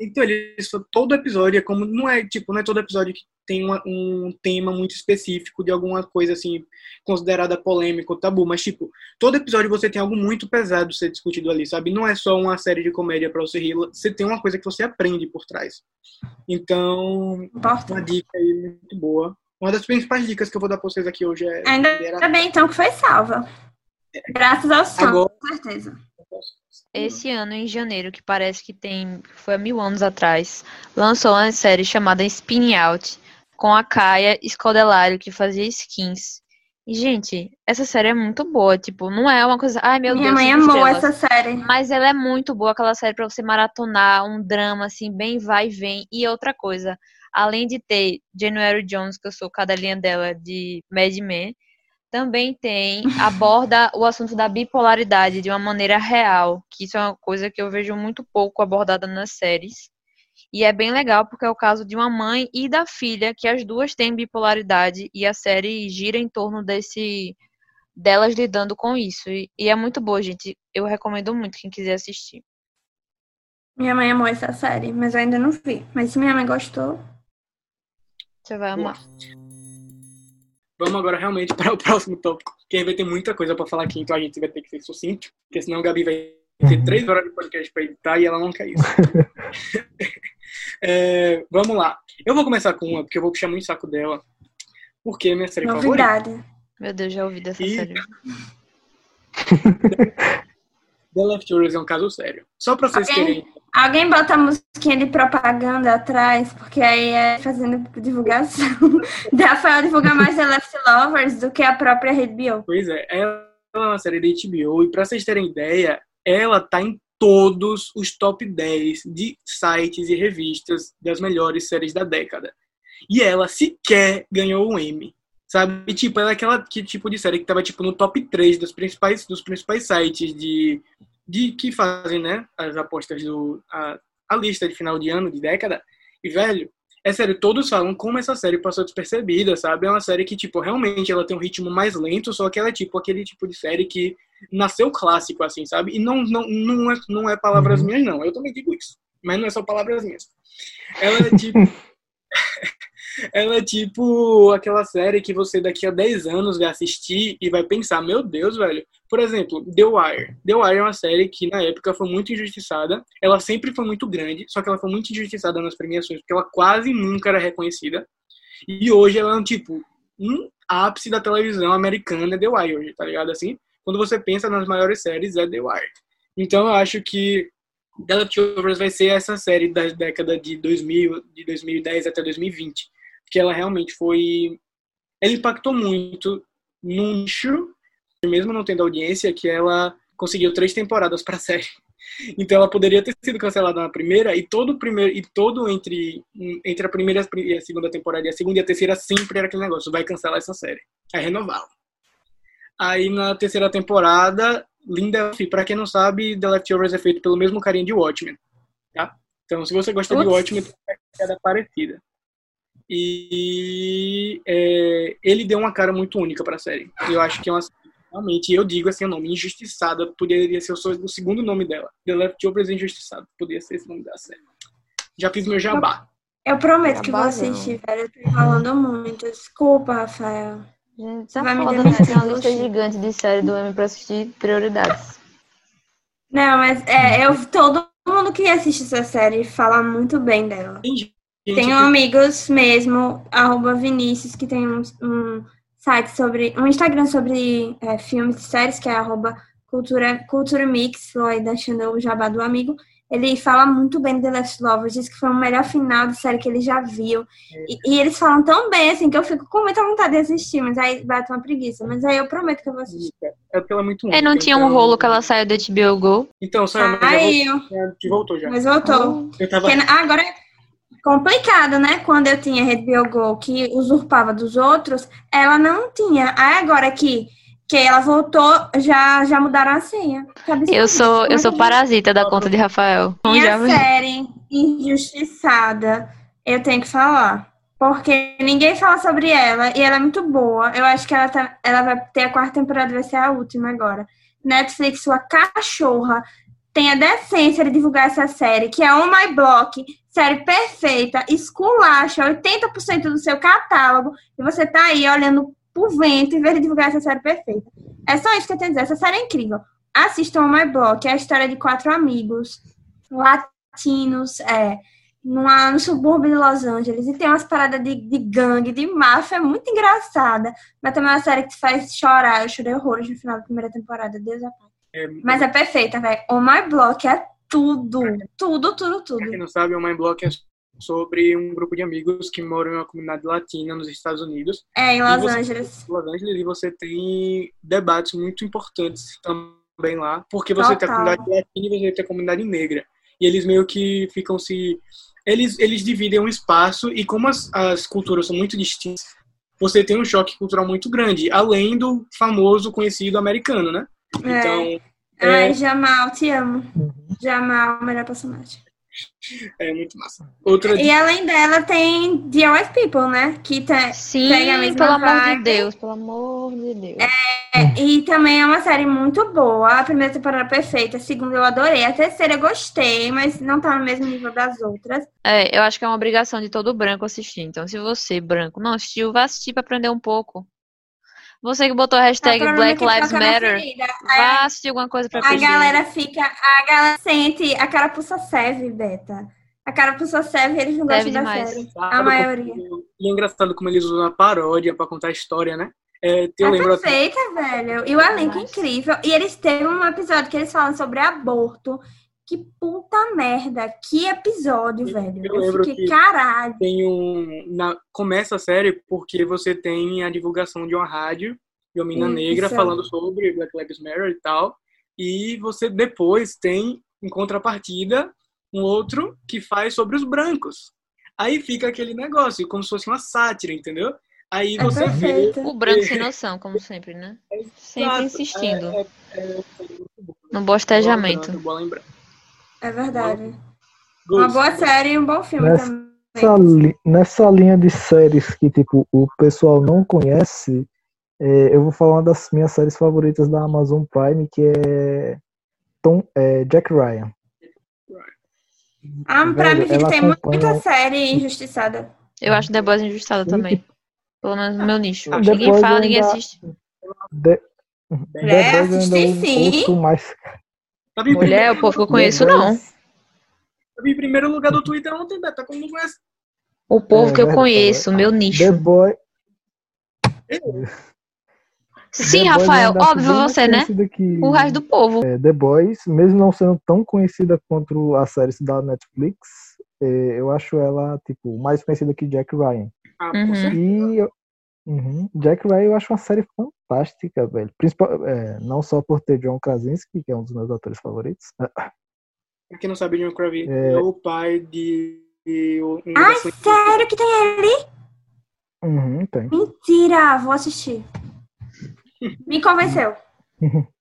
Então, eles todo episódio é como não é tipo, não é todo episódio que tem uma, um tema muito específico de alguma coisa assim considerada polêmica ou tabu, mas tipo, todo episódio você tem algo muito pesado ser discutido ali, sabe? Não é só uma série de comédia para você rir, você tem uma coisa que você aprende por trás. Então, uma dica aí muito boa. Uma das principais dicas que eu vou dar para vocês aqui hoje é Ainda bem então que foi salva. Graças ao som, com certeza. Esse ano, em janeiro, que parece que tem. Foi há mil anos atrás, lançou uma série chamada Spinning Out, com a Kaia Scodelário, que fazia skins. E, gente, essa série é muito boa. Tipo, não é uma coisa. Ai, meu Minha Deus. mãe cinco amou essa série. Mas ela é muito boa, aquela série pra você maratonar, um drama, assim, bem vai e vem. E outra coisa, além de ter January Jones, que eu sou cadelinha dela de Mad Men, também tem, aborda o assunto da bipolaridade de uma maneira real, que isso é uma coisa que eu vejo muito pouco abordada nas séries. E é bem legal porque é o caso de uma mãe e da filha, que as duas têm bipolaridade e a série gira em torno desse delas lidando com isso. E, e é muito boa, gente. Eu recomendo muito quem quiser assistir. Minha mãe amou essa série, mas eu ainda não vi. Mas se minha mãe gostou. Você vai amar. Vamos agora realmente para o próximo tópico, que aí vai ter muita coisa para falar aqui, então a gente vai ter que ser sucinto, porque senão a Gabi vai ter três horas de podcast para editar e ela não quer isso. É, vamos lá. Eu vou começar com uma, porque eu vou puxar muito o saco dela, porque é minha série favorita. Novidade. Meu Deus, já ouvi dessa E- série. The Leftovers é um caso sério. Só para vocês Alguém- terem Alguém bota a musiquinha de propaganda atrás, porque aí é fazendo divulgação. Rafael divulga mais The Leftovers do que a própria HBO. Pois é, ela é uma série da HBO e pra vocês terem ideia, ela tá em todos os top 10 de sites e revistas das melhores séries da década. E ela sequer ganhou um Emmy. Sabe? Tipo, ela é aquela que tipo de série que tava tipo no top 3 dos principais dos principais sites de de que fazem, né, as apostas do a, a lista de final de ano, de década. E velho, é sério, todos falam como essa série passou despercebida, sabe? É uma série que, tipo, realmente ela tem um ritmo mais lento, só que ela é, tipo, aquele tipo de série que nasceu clássico, assim, sabe? E não, não, não, é, não é palavras Uhum. minhas, não. Eu também digo isso. Mas não é só palavras minhas. Ela é, tipo... ela é, tipo, aquela série que você daqui a 10 anos vai assistir e vai pensar, meu Deus, velho. Por exemplo, The Wire. The Wire é uma série que, na época, foi muito injustiçada. Ela sempre foi muito grande, só que ela foi muito injustiçada nas premiações, porque ela quase nunca era reconhecida. E hoje ela é, um, tipo, um ápice da televisão americana, é The Wire, hoje, tá ligado? Assim, quando você pensa nas maiores séries, é The Wire. Então, eu acho que The Leftovers vai ser essa série da década de 2000, de 2010 até 2020. Porque ela realmente foi... Ela impactou muito num nicho, mesmo não tendo audiência, que ela conseguiu três temporadas pra série. Então ela poderia ter sido cancelada na primeira e todo o primeiro e todo entre entre a primeira e a segunda temporada e a segunda e a terceira sempre era aquele negócio, vai cancelar essa série. Aí renovaram. Aí na terceira temporada, Linda, para quem não sabe, The Leftovers é feito pelo mesmo carinha de Watchmen, tá? Então se você gosta de Putz. Watchmen, tem uma parecida. E é, ele deu uma cara muito única pra série. Eu acho que é uma realmente, eu digo assim, o nome Injustiçada poderia ser o segundo nome dela. The Leftovers Injustiçada, poderia ser esse nome da série. Já fiz meu jabá. Eu prometo que vou Jabazão. assistir, velho. Eu tô enrolando muito. Desculpa, Rafael. Gente, já Vai me foda, né? demitir, Tem uma lista gigante de série do M pra assistir prioridades. Não, mas é, eu, todo mundo que assiste essa série fala muito bem dela. Tem Tenho que- amigos mesmo, arroba Vinícius, que tem um, um site sobre, um Instagram sobre é, filmes e séries, que é arroba cultura, cultura Mix, Lloyd deixando o jabá do amigo. Ele fala muito bem de The Last Lovers, diz que foi o melhor final de série que ele já viu. E, e eles falam tão bem, assim, que eu fico com muita vontade de assistir, mas aí bate uma preguiça. Mas aí eu prometo que eu vou assistir. É porque ela é muito É, não tinha um então- rolo que ela saiu do HBO Go. Então, mas já Aí, voltou, já- que voltou já. mas voltou. Eu tava Porque agora é complicado, né? Quando eu tinha HBO Go que usurpava dos outros, ela não tinha. Aí agora que, que ela voltou, já, já mudaram a senha. Absurdo. Eu sou, eu sou parasita da conta de Rafael. Então, já Minha série injustiçada, eu tenho que falar. Porque ninguém fala sobre ela e ela é muito boa. Eu acho que ela, tá, ela vai ter a quarta temporada, vai ser a última agora. Netflix, sua cachorra, tem a decência de divulgar essa série, que é On My Block, série perfeita, esculacha 80% do seu catálogo, e você tá aí olhando pro vento em vez de divulgar essa série perfeita. É só isso que eu tenho a dizer. Essa série é incrível. Assistam On My Block, é a história de quatro amigos latinos, é, numa, no subúrbio de Los Angeles, e tem umas paradas de, de gangue, de máfia, é muito engraçada. Mas também é uma série que te faz chorar. Eu chorei horrores no final da primeira temporada, Deus a paz. Mas é perfeita, velho. On My Block é tudo. Tudo, tudo, Pra quem tudo. não sabe, o Mind Block é sobre um grupo de amigos que moram em uma comunidade latina nos Estados Unidos. É, em Los você- Angeles. Los Angeles e você tem debates muito importantes também lá, porque você tem a Total. comunidade latina e você tem a comunidade negra. E eles meio que ficam se. Eles, eles dividem um espaço e, como as, as culturas são muito distintas, você tem um choque cultural muito grande, além do famoso conhecido americano, né? É. Então, Ai, Jamal, te amo. Uhum. Jamal, melhor personagem. é muito massa. Outra E além dela tem The White People, né? Que tá, Sim, Pega a mesma pelo amor de. Deus, pelo amor de Deus. É, e também é uma série muito boa. A primeira temporada é perfeita, a segunda eu adorei, a terceira eu gostei, mas não tá no mesmo nível das outras. É, eu acho que é uma obrigação de todo branco assistir. Então, se você, branco, não assistiu, vá assistir pra aprender um pouco. Você que botou a hashtag Tá, é Black que Lives Matter, vá assistir alguma coisa pra A galera fica, a galera sente a carapuça serve, Beta. A carapuça serve, eles não Serve gostam da série. A como- maioria. E é engraçado como eles usam a paródia pra contar a história, né? É, eu É lembro até- perfeita, velho. E o elenco é incrível. E eles teve um episódio que eles falam sobre aborto. Que puta merda. Que episódio, Eu- velho. eu fiquei, que- caralho. tem um. Na, começa a série porque você tem a divulgação de uma rádio de uma mina negra falando sobre Black Lives Matter e tal. E você depois tem, em contrapartida, um outro que faz sobre os brancos. Aí fica aquele negócio, como se fosse uma sátira, entendeu? Aí É você vê. perfeito. O branco sem noção, como sempre, né? Sempre Exato, insistindo é- é- é no bostejamento. Lembrança, boa lembrança. É verdade. Uma boa série e um bom filme Nessa- também. Nessa, li- nessa linha de séries que tipo o pessoal não conhece, é, eu vou falar uma das minhas séries favoritas da Amazon Prime, que é, Tom, é Jack Ryan. A Velho, Prime tem acompanha- muita série injustiçada. Eu acho The Boys injustada Sim, também. Pelo menos no meu nicho. The Ninguém Boys fala, ninguém assiste. The, É, The Boys eu assisti ainda sim. mais. Em Mulher, o povo que eu conheço, não. sabe, em primeiro lugar do Twitter ontem, Beto, como não conhece. O povo É que eu conheço, meu nicho. The Boy, Sim, The Boys Rafael, óbvio você, né? que- O resto do povo. É, The Boys, mesmo não sendo tão conhecida quanto as séries da Netflix, é, eu acho ela, tipo, mais conhecida que Jack Ryan. Ah, com Uhum. certeza. E eu- Uhum, Jack Ryan eu acho uma série fantástica, velho. Principal, é, não só por ter John Krasinski, que é um dos meus atores favoritos. Pra quem não sabe, John Krasinski É. é o pai de. de um Ai, sério que tem ele? Uhum, tem. Mentira, vou assistir. Me convenceu.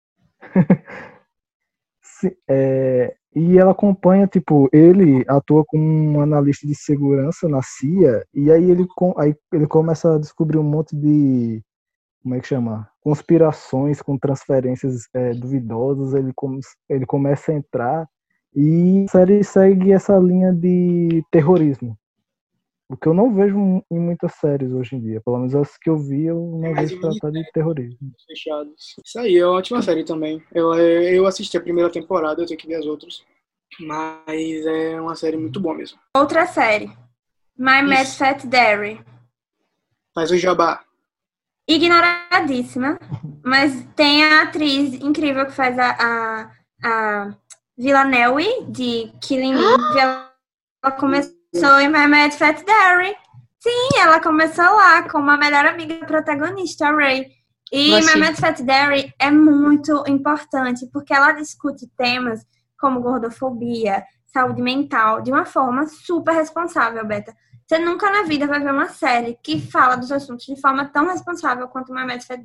Sim, é, e ela acompanha, tipo, ele atua como um analista de segurança na CIA, e aí ele, com- aí ele começa a descobrir um monte de, como é que chama? Conspirações com transferências é, duvidosas, ele, come, ele começa a entrar, e a série segue essa linha de terrorismo. O que eu não vejo em muitas séries hoje em dia, pelo menos as que eu vi, eu não mais vejo tratar de terrorismo. fechados. Isso aí, é uma ótima série também. Eu, eu assisti a primeira temporada, eu tenho que ver as outras. Mas é uma série muito boa mesmo. Outra série. My Mad. Fat Diary. Faz o jabá. Ignoradíssima. Mas tem a atriz incrível que faz a, a, a Villanelle de Killing Eve. Ela começou em My Mad Fat Diary. Sim, ela começou lá com uma melhor amiga protagonista, a Ray. E My. Mad Fat Diary é muito importante porque ela discute temas como gordofobia, saúde mental, de uma forma super responsável, Beta. Você nunca na vida vai ver uma série que fala dos assuntos de forma tão responsável quanto My Mad Fat.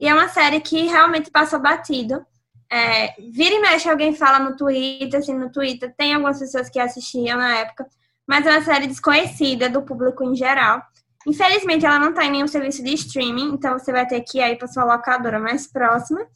E é uma série que realmente passa batido. É, vira e mexe, alguém fala no Twitter, assim, no Twitter tem algumas pessoas que assistiam na época, mas é uma série desconhecida do público em geral. Infelizmente, ela não tá em nenhum serviço de streaming, então você vai ter que ir aí para sua locadora mais próxima.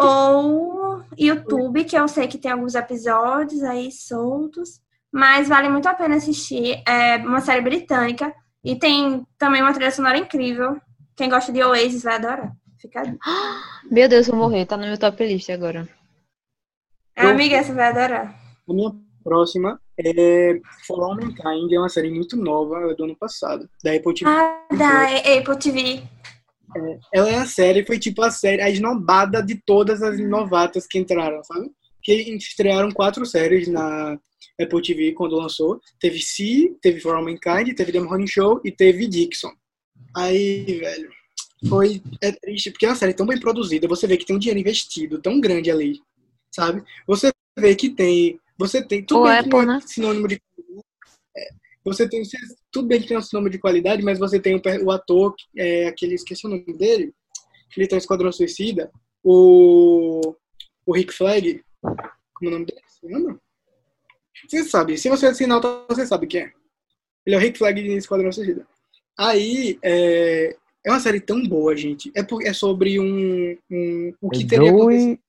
ou YouTube, que eu sei que tem alguns episódios aí soltos, mas vale muito a pena assistir. É uma série britânica e tem também uma trilha sonora incrível. Quem gosta de Oasis vai adorar. Fica. Meu Deus, vou morrer. Tá no meu top list agora. É, amiga, você vai adorar. A minha próxima é For All Mankind, é uma série muito nova, é do ano passado, da Apple TV. Ah, da Apple TV. Ela é a série, foi tipo a série, a esnobada de todas as novatas que entraram, sabe? Que estrearam quatro séries na Apple TV quando lançou. Teve Si, teve For All Mankind, teve The Morning Show e teve Dixon. Aí, velho, foi é triste, porque é uma série tão bem produzida, você vê que tem um dinheiro investido tão grande ali, sabe? Você vê que tem, você tem, tudo O bem Apple, não é né? sinônimo de é, você tem, tudo bem que tem um sinônimo de qualidade, mas você tem o, o ator, é, aquele, esqueci o nome dele, que ele tá em Esquadrão Suicida, o, o Rick Flag, como é o nome dele? Você lembra? Você sabe, se você assinar, você sabe quem é. Ele é o Rick Flag de Esquadrão Suicida. Aí, é, é uma série tão boa, gente. É, por, é sobre um, um o que É teria acontecido.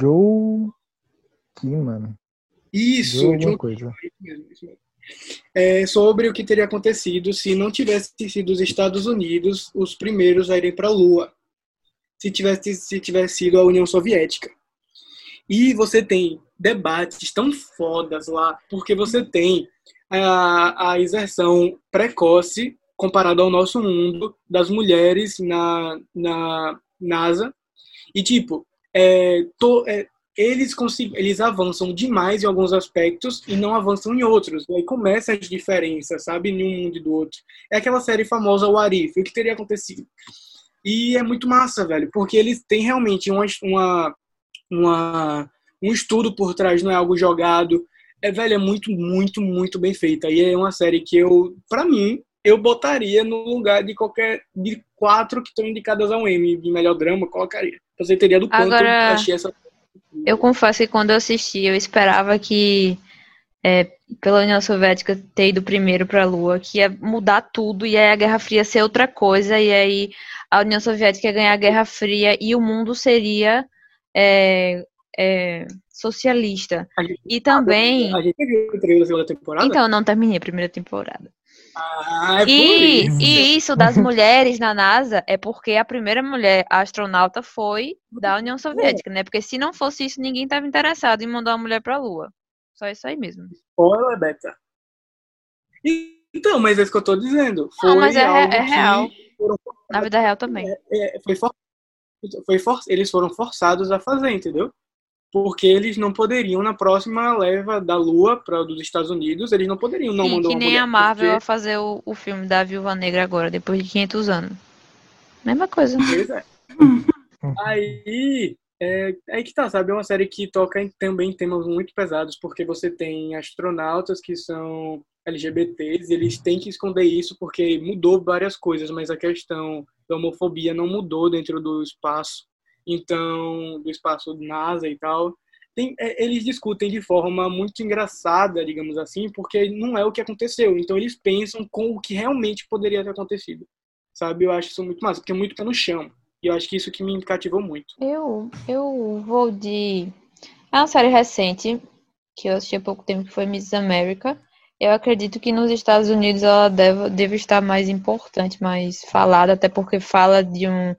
Joey. Joe. Isso, Joe alguma coisa. Isso mesmo, isso mesmo. É sobre o que teria acontecido se não tivesse sido os Estados Unidos os primeiros a irem para a Lua. Se tivesse, se tivesse sido a União Soviética. E você tem debates tão fodas lá, porque você tem a, a exerção precoce, comparado ao nosso mundo, das mulheres na, na NASA. E, tipo, é, to- é, eles, eles avançam demais em alguns aspectos e não avançam em outros. E aí começa as diferenças, sabe, em um mundo e do outro. É aquela série famosa, o Arif, o que teria acontecido. E é muito massa, velho, porque eles têm realmente uma, uma, uma, um estudo por trás, não é algo jogado. É, velho, é muito, muito, muito bem feita. E é uma série que eu, pra mim, eu botaria no lugar de qualquer, de quatro que estão indicadas ao M de melhor drama, colocaria. Você teria do quanto Agora- eu achei essa Eu confesso que quando eu assisti, eu esperava que, é, pela União Soviética ter ido primeiro para a Lua, que ia mudar tudo, e aí a Guerra Fria ser outra coisa, e aí a União Soviética ia ganhar a Guerra Fria e o mundo seria é, é, socialista. A gente- E também. A gente viu trailer da segunda temporada? Então, eu não terminei a primeira temporada. ah, é E, isso. e isso das mulheres na NASA é porque a primeira mulher astronauta foi da União Soviética, né? Porque se não fosse isso, ninguém estava interessado em mandar uma mulher para a Lua. Só isso aí mesmo. Spoiler, Beta. Então, mas é isso que eu tô dizendo. Foi Não, mas é, é que real. foram- Na vida real também. é, foi for- foi for- eles foram forçados a fazer, entendeu? Porque eles não poderiam, na próxima leva da Lua para dos Estados Unidos, eles não poderiam não Sim, mandar que uma nem mulher, a Marvel porque- a fazer o, o filme da Viúva Negra agora, depois de 500 anos. Mesma coisa. Pois é. Aí, é, aí que tá, sabe? É uma série que toca em, também em temas muito pesados, porque você tem astronautas que são LGBTs, e eles têm que esconder isso porque mudou várias coisas, mas a questão da homofobia não mudou dentro do espaço, então, do espaço NASA e tal. Tem, é, eles discutem de forma muito engraçada, digamos assim, porque não é o que aconteceu. Então, eles pensam com o que realmente poderia ter acontecido. Sabe? Eu acho isso muito massa, porque é muito pé no chão. E eu acho que isso que me cativou muito. Eu, eu vou de. É uma série recente, que eu assisti há pouco tempo, que foi Miss America. Eu acredito que nos Estados Unidos ela deve, deve estar mais importante, mais falada, até porque fala de, um,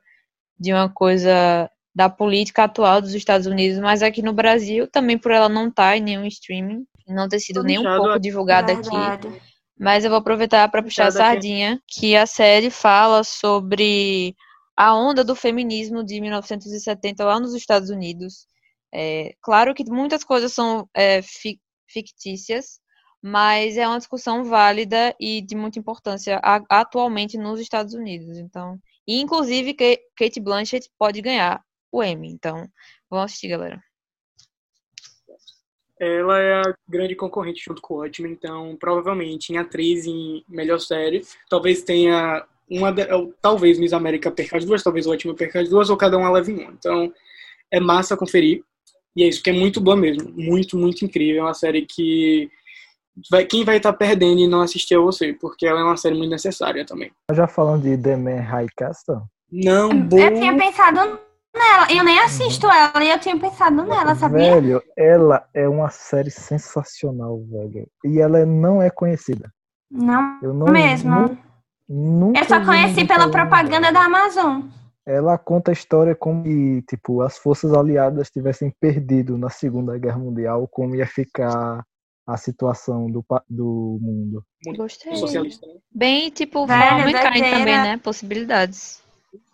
de uma coisa da política atual dos Estados Unidos, mas aqui no Brasil, também por ela não estar em nenhum streaming, não ter sido nem um pouco divulgada aqui. Mas eu vou aproveitar para puxar a aqui. sardinha, que a série fala sobre a onda do feminismo de 1970 lá nos Estados Unidos. É, claro que muitas coisas são é, fi- fictícias, mas é uma discussão válida e de muita importância atualmente nos Estados Unidos. Então, e inclusive Kate Blanchett pode ganhar o Emmy. Então, vamos assistir, galera. Ela é a grande concorrente junto com o Watchmen, então provavelmente em atriz em melhor série, talvez tenha uma, talvez Miss América perca as duas, talvez o Watchmen perca as duas, ou cada uma leve uma. Então é massa conferir. E é isso, que é muito boa mesmo. Muito, muito incrível. É uma série que vai, quem vai estar perdendo e não assistir é você, porque ela é uma série muito necessária também. Já falando de The Man High Castle, Não, boa. Eu tinha pensado nela. Eu nem assisto ela e eu tinha pensado nela, sabia? Velho, ela é uma série sensacional, velho. E ela não é conhecida. Não, Eu não mesmo. nu- nunca Eu só conheci pela falando propaganda da Amazon. Ela conta a história como que, tipo, as forças aliadas tivessem perdido na Segunda Guerra Mundial, como ia ficar a situação do, do mundo. Gostei. Socialista, né? Bem, tipo, Velho, Fala Mankind doideira. também, né? Possibilidades.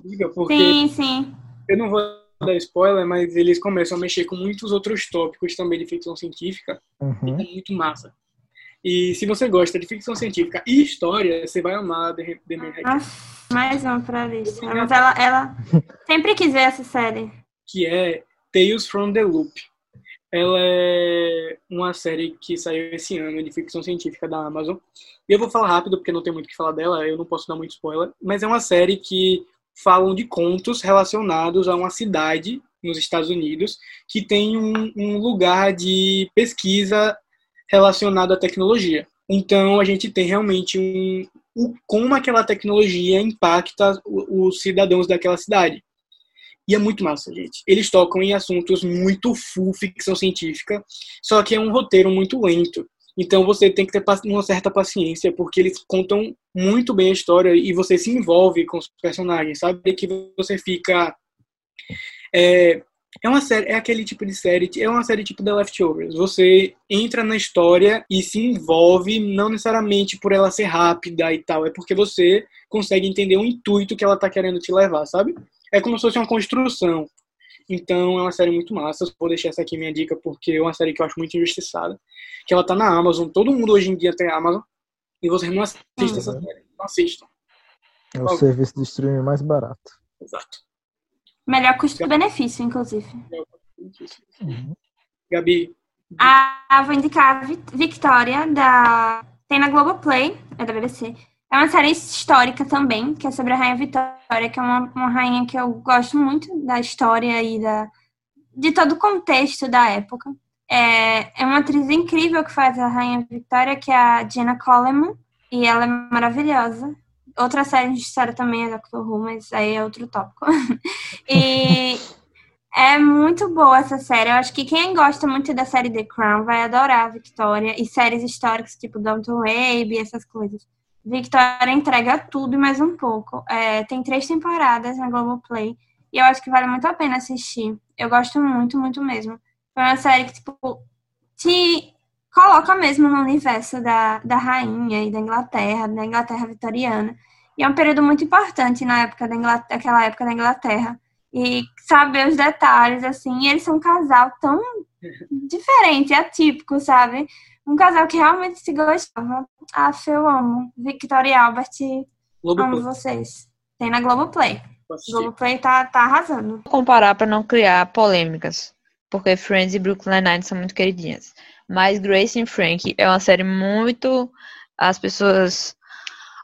Diga, Porque Sim, sim. eu não vou dar spoiler, mas eles começam a mexer com muitos outros tópicos também de ficção científica. E Uhum. é muito massa. E se você gosta de ficção científica e história, você vai amar The, The mais uma pra lista. Mas ela, ela sempre quis ver essa série. que é Tales from the Loop. Ela é uma série que saiu esse ano de ficção científica da Amazon. E eu vou falar rápido, porque não tem muito o que falar dela, eu não posso dar muito spoiler. Mas é uma série que falam de contos relacionados a uma cidade nos Estados Unidos que tem um, um lugar de pesquisa relacionado à tecnologia. Então a gente tem realmente um, o, como aquela tecnologia impacta os cidadãos daquela cidade. E é muito massa, gente. Eles tocam em assuntos muito full ficção científica, só que é um roteiro muito lento. Então você tem que ter uma certa paciência, porque eles contam muito bem a história e você se envolve com os personagens, sabe? Que você fica. É, é uma série, é aquele tipo de série, é uma série tipo The Leftovers. Você entra na história e se envolve, não necessariamente por ela ser rápida e tal, é porque você consegue entender o intuito que ela tá querendo te levar, sabe? É como se fosse uma construção. Então é uma série muito massa. Eu Vou deixar essa aqui minha dica porque é uma série que eu acho muito injustiçada. Que ela tá na Amazon. Todo mundo hoje em dia tem Amazon. E vocês não assistem essa série. Não assistam. É o serviço de streaming mais barato. Exato. Melhor custo-benefício, inclusive. Uhum. Gabi, Ah, vou indicar a Victoria, da... tem na Globoplay, é da BBC. É uma série histórica também, que é sobre a Rainha Vitória, que é uma, uma rainha que eu gosto muito da história e da, de todo o contexto da época. É, é uma atriz incrível que faz a Rainha Vitória, que é a Jenna Coleman, e ela é maravilhosa. Outra série de história também é Doctor Who, mas aí é outro tópico. e é muito boa essa série. Eu acho que quem gosta muito da série The Crown vai adorar a Victoria e séries históricas tipo Downton Abbey, essas coisas. Victoria entrega tudo e mais um pouco. É, tem três temporadas na Globoplay e eu acho que vale muito a pena assistir. Eu gosto muito, muito mesmo. Foi uma série que, tipo, te coloca mesmo no universo da, da rainha e da Inglaterra, da Inglaterra vitoriana. E é um período muito importante na época da Inglaterra, aquela época da Inglaterra e saber os detalhes, assim. E eles são um casal tão diferente, atípico, sabe? Um casal que realmente se gostava. Ah, eu amo. Victoria e Albert, amo Globoplay. vocês. Tem na Globoplay. Globoplay tá, tá arrasando. Vou comparar para não criar polêmicas, porque Friends e Brooklyn Nine são muito queridinhas. Mas Grace and Frank é uma série muito. As pessoas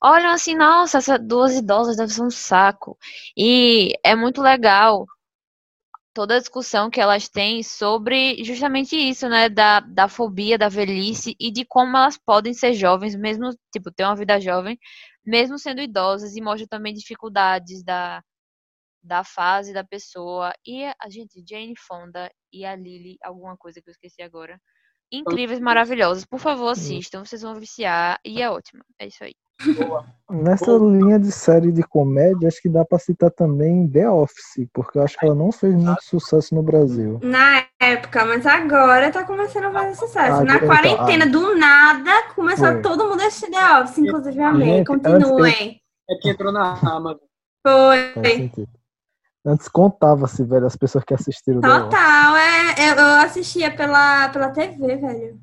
olham assim, nossa, essas duas idosas devem ser um saco. E é muito legal toda a discussão que elas têm sobre justamente isso, né? Da, da fobia, da velhice e de como elas podem ser jovens, mesmo, tipo, ter uma vida jovem, mesmo sendo idosas, e mostra também dificuldades da da fase da pessoa. E a gente, Jane Fonda e a Lily, alguma coisa que eu esqueci agora. Incríveis, maravilhosas. Por favor, assistam, vocês vão viciar e é ótimo. É isso aí. Nessa linha de série de comédia, acho que dá pra citar também The Office, porque eu acho que ela não fez muito sucesso no Brasil. Na época, mas agora tá começando a fazer sucesso. Ah, Na então, quarentena, do nada, começou Foi. todo mundo a assistir The Office, inclusive a. Gente, Continuem. É que entrou na Amazon. Faz Foi. Antes contava-se, velho, as pessoas que assistiram. Total, é, eu, eu assistia pela, pela TV, velho.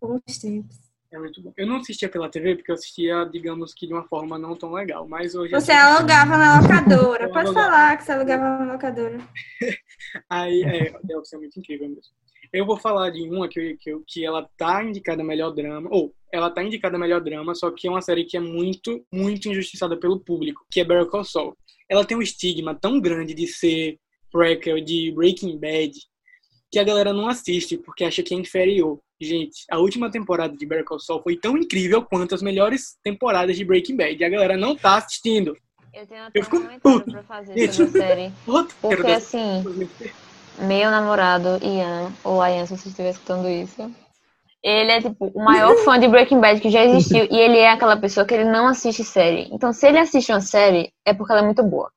Bons tempos. É muito bom. Eu não assistia pela TV porque eu assistia, digamos que de uma forma não tão legal. Mas hoje. Você alugava na locadora. Eu Pode alugava. falar que você alugava na locadora. Aí, é, The Office é muito incrível mesmo. Eu vou falar de uma que, que, que ela tá indicada a melhor drama, ou ela tá indicada a melhor drama, só que é uma série que é muito, muito injustiçada pelo público, que é Better Call Saul. Ela tem um estigma tão grande de ser prequel de Breaking Bad, que a galera não assiste porque acha que é inferior. Gente, a última temporada de Better Call Saul foi tão incrível quanto as melhores temporadas de Breaking Bad. E a galera não tá assistindo. Eu tenho até Eu um fico pra fazer sobre a série. Porque assim. Meu namorado, Ian, ou Ian, se você estiver escutando isso, ele é tipo o maior fã de Breaking Bad que já existiu. e ele é aquela pessoa que ele não assiste série. Então, se ele assiste uma série, é porque ela é muito boa.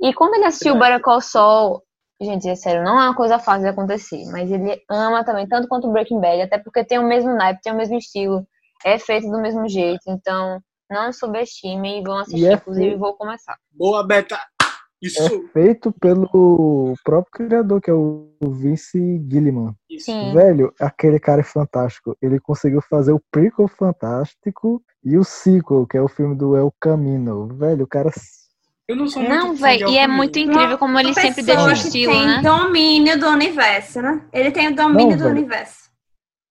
E quando ele assistiu Better Call Saul, gente, é sério, não é uma coisa fácil de acontecer. Mas ele ama também, tanto quanto Breaking Bad, até porque tem o mesmo naipe, tem o mesmo estilo, é feito do mesmo jeito. Então, não subestime e vão assistir. é Inclusive, vou começar. Boa, Beta. Isso. É feito pelo próprio criador, que é o Vince Gilliman. Sim. Velho, aquele cara é fantástico. Ele conseguiu fazer o prequel fantástico e o sequel, que é o filme do El Camino. Velho, o cara. Eu não sou Não, muito fã de velho, e é muito incrível como ele sempre deixa o estilo, tem né? domínio do universo, né? Ele tem o domínio Não, do velho. universo.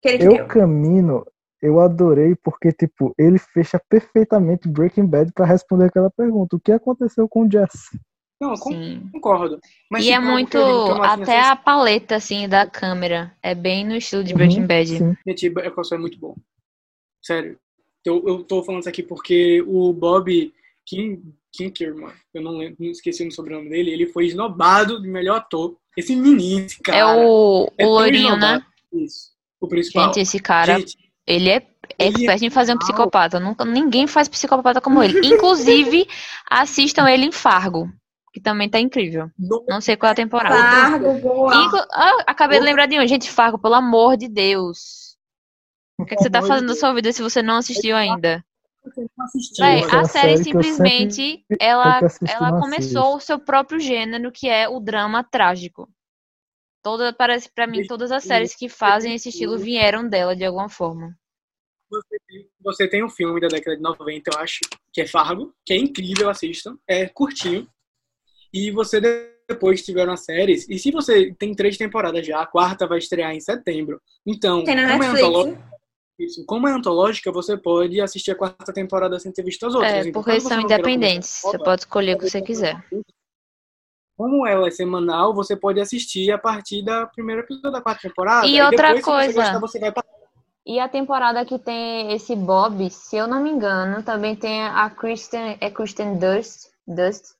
Que ele El. Camino, eu adorei porque, tipo, ele fecha perfeitamente Breaking Bad pra responder aquela pergunta. O que aconteceu com o Jesse? Não, Sim. concordo. Mas, E é tipo, o muito. o acho Até a paleta, assim, da câmera. É bem no estilo de Breaking Uhum, Bad. Gente, Better Saul é muito bom. Sério. Eu, eu tô falando isso aqui porque o Bob King, Kinkerman, eu não lembro, não esqueci o sobrenome dele, ele foi esnobado de melhor ator. Esse menino, esse cara. é o, o é tão loirinho, né? Isso. O principal. Gente, esse cara, Gente, ele é ele expert é em fazer um psicopata. Nunca, ninguém faz psicopata como ele. Inclusive, assistam ele em Fargo, que também tá incrível. não- Não sei qual é a temporada. Fargo, boa. Inclu- Ah, acabei de lembrar de um. Gente, Fargo, pelo amor de Deus. O que, é que você tá fazendo da Deus. sua vida se você não assistiu ainda? você não assistiu. É a série série simplesmente sempre ela, ela começou o seu próprio gênero, que é o drama trágico. Toda, parece para mim, todas as séries que fazem esse estilo vieram dela de alguma forma. Você tem, você tem um filme da década de 90, eu acho, que é Fargo, que é incrível, assistam. É curtinho. E você depois tiveram as séries. E se você tem três temporadas já, a quarta vai estrear em setembro. Então, Tem na como é, antoló- Netflix. isso, como é antológica, você pode assistir a quarta temporada sem ter visto as outras. É, Então, porque você são independentes. Você pode escolher o que você quiser. Como ela é semanal, você pode assistir a partir da primeira episódio da quarta temporada. E outra depois, coisa. Se você gostar, você vai. E a temporada que tem esse Bob, se eu não me engano, também tem a Kristen, é Kristen Dust, Dust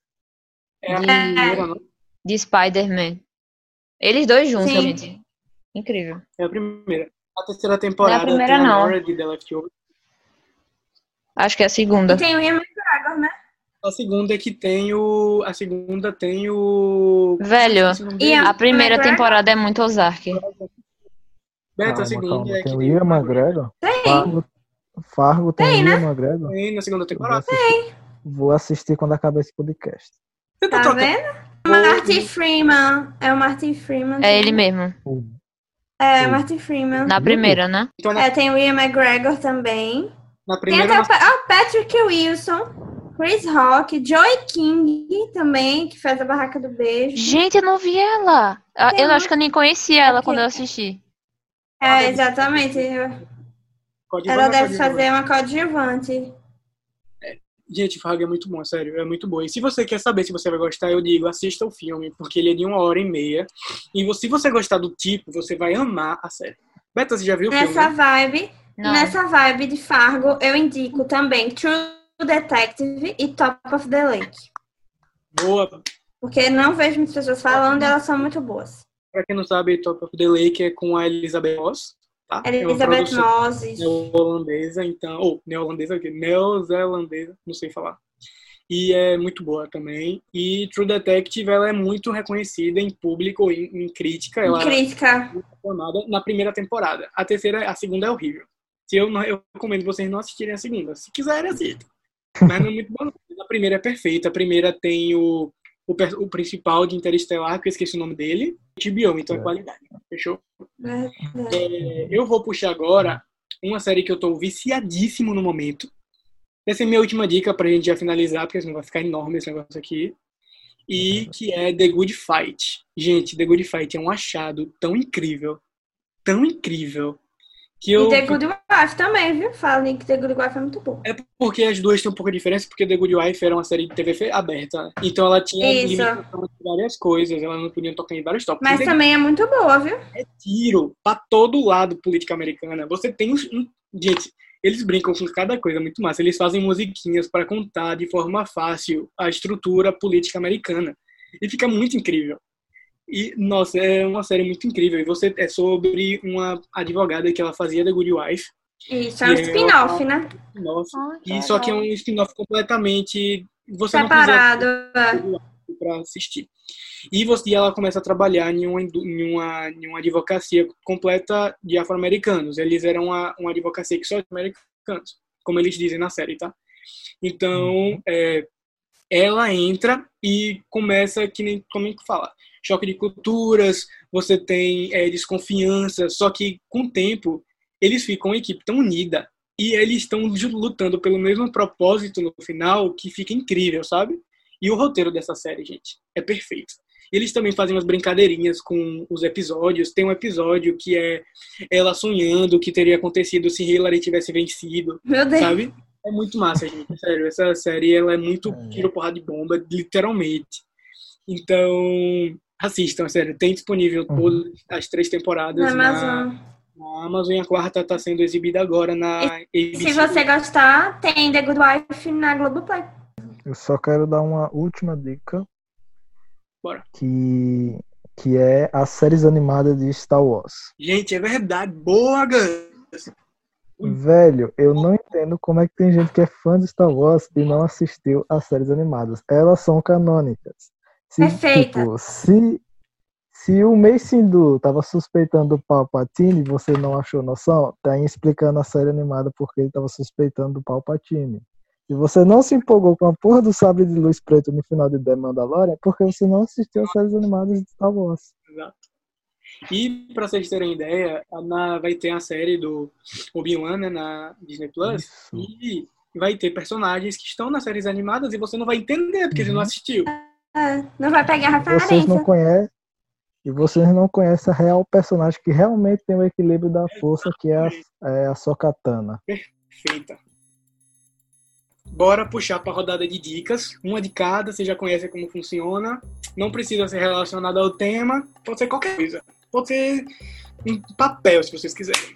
de, primeira, não? de Spider-Man. Eles dois juntos, Sim. gente. Incrível. É a primeira. A terceira temporada primeira, tem a não. Nora de The Leftovers. Acho que é a segunda. E tem o Ian McGregor, né? A segunda é que tem o. A segunda tem o. Velho, E a primeira McGregor? temporada é muito Ozark. Beto, a Calma, segunda calma. é Tem que o Ian McGregor? Tem. Fargo, Fargo tem, Tem, o né? Ian McGregor? Tem na segunda Vou temporada. assistir, vou assistir quando acabar esse podcast. Você tá Tá trocando. vendo? Martin Freeman. É o Martin Freeman. É ele mesmo. É, Martin Freeman. Na primeira, né? Então, na, É, tem o Ian McGregor também. na Tem primeira. até o Pa- ah, Patrick Wilson, Chris Rock, Joy King também, que faz a Barraca do Beijo. Gente, eu não vi ela. Ah, Tem Eu uma- acho que eu nem conhecia ela Aqui. quando eu assisti. É, exatamente. Ela deve fazer uma coadjuvante. Gente, Fargo é muito bom, sério, é muito bom. E se você quer saber se você vai gostar, eu digo, assista o filme, porque ele é de uma hora e meia. E se você gostar do tipo, você vai amar a série. Beta, você já viu o filme? Nessa né? vibe, Não. nessa vibe de Fargo, eu indico também True Detective e Top of the Lake. Boa. Porque não vejo muitas pessoas falando e elas são muito boas. Pra quem não sabe, Top of the Lake é com a Elizabeth Moss, tá? É Elizabeth Moss. neozelandesa, então, ou neozelandesa, o quê? Neozelandesa, não sei falar. E é muito boa também. E True Detective, ela é muito reconhecida em público, em, em crítica. Ela Crítica. na primeira temporada. A terceira, a segunda é horrível. Se eu, eu recomendo vocês não assistirem a segunda. Se quiserem, assistam. Mas não é muito bom. A primeira é perfeita. A primeira tem o, o, o principal de Interestelar, que eu esqueci o nome dele. HBO, então é É. qualidade. Fechou? É, eu vou puxar agora uma série que eu tô viciadíssimo no momento. Essa é a minha última dica pra gente já finalizar, porque senão vai ficar enorme esse negócio aqui. E que é The Good Fight. Gente, The Good Fight é um achado tão incrível, tão incrível, que eu... E The Good Wife também, viu? Falem que The Good Wife é muito bom. É porque as duas têm um pouco de diferença, porque The Good Wife era uma série de TV aberta, né? Então ela tinha limitação de várias coisas, ela não podia tocar em vários tópicos. Mas também é muito boa, viu? é tiro pra todo lado política americana. Você tem um. um- Gente, Eles brincam com cada coisa muito massa. Eles fazem musiquinhas para contar de forma fácil a estrutura política americana. E fica muito incrível. E, nossa, é uma série muito incrível. E você é sobre uma advogada que ela fazia The Good Wife. Isso, é um spin-off, né? Nossa. Que E só que é um spin-off completamente. Você Separado. é. para assistir. E, você, e ela começa a trabalhar em uma, em uma, em uma advocacia completa de afro-americanos. Eles eram uma, uma advocacia que só de americanos, como eles dizem na série, tá? Então, é, ela entra e começa, que nem como é que fala, choque de culturas, você tem é, desconfiança, só que com o tempo eles ficam uma equipe tão unida e eles estão lutando pelo mesmo propósito no final que fica incrível, sabe? E o roteiro dessa série, gente, é perfeito. Eles também fazem umas brincadeirinhas com os episódios. Tem um episódio que é ela sonhando o que teria acontecido se Hillary tivesse vencido, Meu Deus. sabe? É muito massa, gente. Sério, essa série ela é muito É. tiro porrada de bomba, literalmente. Então, assistam, sério. Tem disponível Uhum. todas as três temporadas Na na, Amazon. na Amazon e a quarta está sendo exibida agora na ABC. Se você gostar, tem The Good Wife na Globoplay. Eu só quero dar uma última dica. Bora. Que, que é as séries animadas de Star Wars. Gente, é verdade. Boa, Gus. Velho, eu não entendo como é que tem gente que é fã de Star Wars e não assistiu às séries animadas. Elas são canônicas. Se, Perfeita. tipo, se, se o Mace tava suspeitando do Palpatine e você não achou noção, tá explicando a série animada porque ele tava suspeitando do Palpatine. Se você não se empolgou com a porra do sabre de luz preto no final de The Mandalorian, é porque você não assistiu às séries animadas de Star Wars. E para vocês terem ideia, na, vai ter a série do Obi-Wan né, na Disney Plus Isso. e vai ter personagens que estão nas séries animadas e você não vai entender porque você não Uhum. assistiu. É, não vai pegar Vocês referência. não conhecem e vocês não conhecem a real personagem que realmente tem o equilíbrio da força, que é a, é a Sokatana. Feita. Bora puxar para rodada de dicas, uma de cada, você já conhece como funciona. Não precisa ser relacionada ao tema, pode ser qualquer coisa. Pode ser em papel, se vocês quiserem.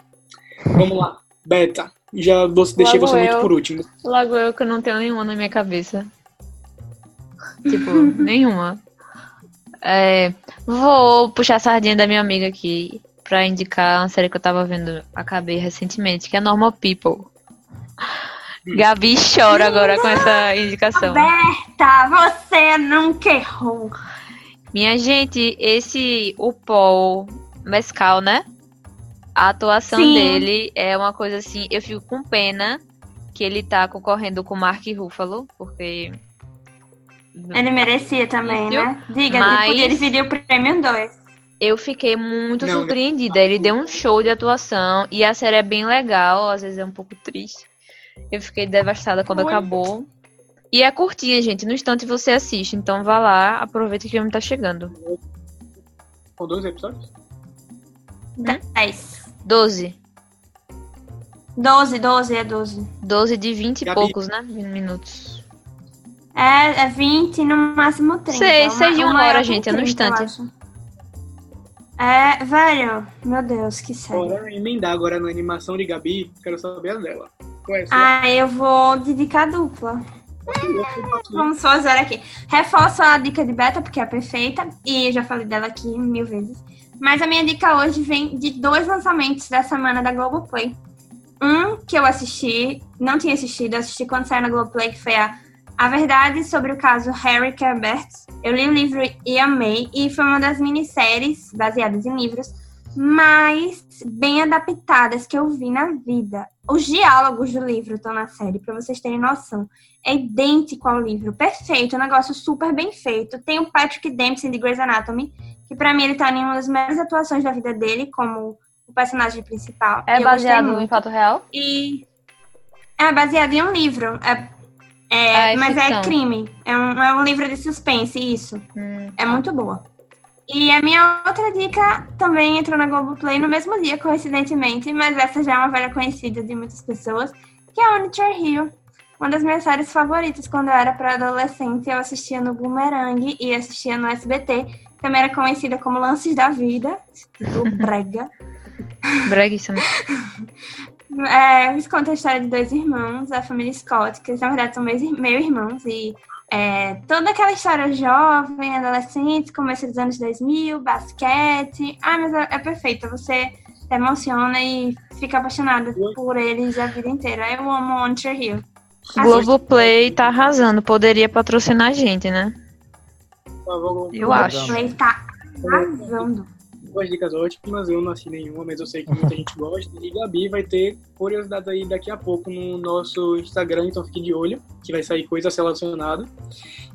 Vamos lá, Beta. Já deixei Logo você muito eu. por último. Logo eu que não tenho nenhuma na minha cabeça. Tipo, nenhuma. É, vou puxar a sardinha da minha amiga aqui pra indicar uma série que eu tava vendo, acabei recentemente, que é Normal People. Gabi chora agora com essa indicação. Berta, você nunca errou. Minha gente, esse o Paul Mescal, né? A atuação Sim. dele é uma coisa assim, eu fico com pena que ele tá concorrendo com o Mark Ruffalo, porque Ele merecia também, né? Diga, Mas- porque ele pediu o prêmio 2. eu fiquei muito Não, surpreendida. Ele deu um show de atuação e a série é bem legal, às vezes é um pouco triste. Eu fiquei devastada quando Oi. acabou. E é curtinha, gente. No instante você assiste. Então vá lá, aproveita que o filme tá chegando. Com dois episódios? 10. 12. 12, 12, é 12. 12 de 20 e Gabi. poucos, né? Minutos. É, é 20, no máximo 30. Sei, O sei de o uma hora, gente, é no 30, eu instante. É, velho, meu Deus, que sério. Bora emendar agora na animação de Gabi, quero saber a dela. Qual é a sua? Ah, eu vou de dica dupla. Vamos fazer aqui. Reforço a dica de beta, porque é perfeita. E eu já falei dela aqui mil vezes. Mas a minha dica hoje vem de dois lançamentos da semana da Globoplay. Um que eu assisti, não tinha assistido, assisti quando saiu na Globoplay, que foi a, a Verdade sobre o caso Harry Kerbert. Eu li o livro e amei. E foi uma das minisséries baseadas em livros mais bem adaptadas que eu vi na vida. Os diálogos do livro estão na série, pra vocês terem noção. É idêntico ao livro, perfeito, um negócio super bem feito. Tem o Patrick Dempsey de Grey's Anatomy, que pra mim ele tá em uma das melhores atuações da vida dele, como o personagem principal. É baseado em fato real? E é baseado em um livro. É, é, Ah, é mas ficção. é crime. É um, é um livro de suspense, isso. Hum. É muito boa. E a minha outra dica também entrou na Globoplay no mesmo dia, coincidentemente, mas essa já é uma velha conhecida de muitas pessoas, que é Oniture Hill. Uma das minhas séries favoritas quando eu era pré-adolescente, eu assistia no Boomerang e assistia no SBT. Também era conhecida como Lances da Vida, título brega. Breguíssimo. É, eles contam a história de dois irmãos, a família Scott, que eles, na verdade são meio irmãos, e é, toda aquela história jovem, adolescente, começo dos anos 2000, basquete. Ah, mas é, é perfeita, você se emociona e fica apaixonada por eles a vida inteira. Eu amo One Tree Hill. Globoplay tá arrasando, poderia patrocinar a gente, né? Eu acho. Ele tá arrasando. Duas dicas ótimas, eu não assisti nenhuma, mas eu sei que muita gente gosta. E Gabi vai ter curiosidade aí daqui a pouco no nosso Instagram, então fique de olho, que vai sair coisa relacionada.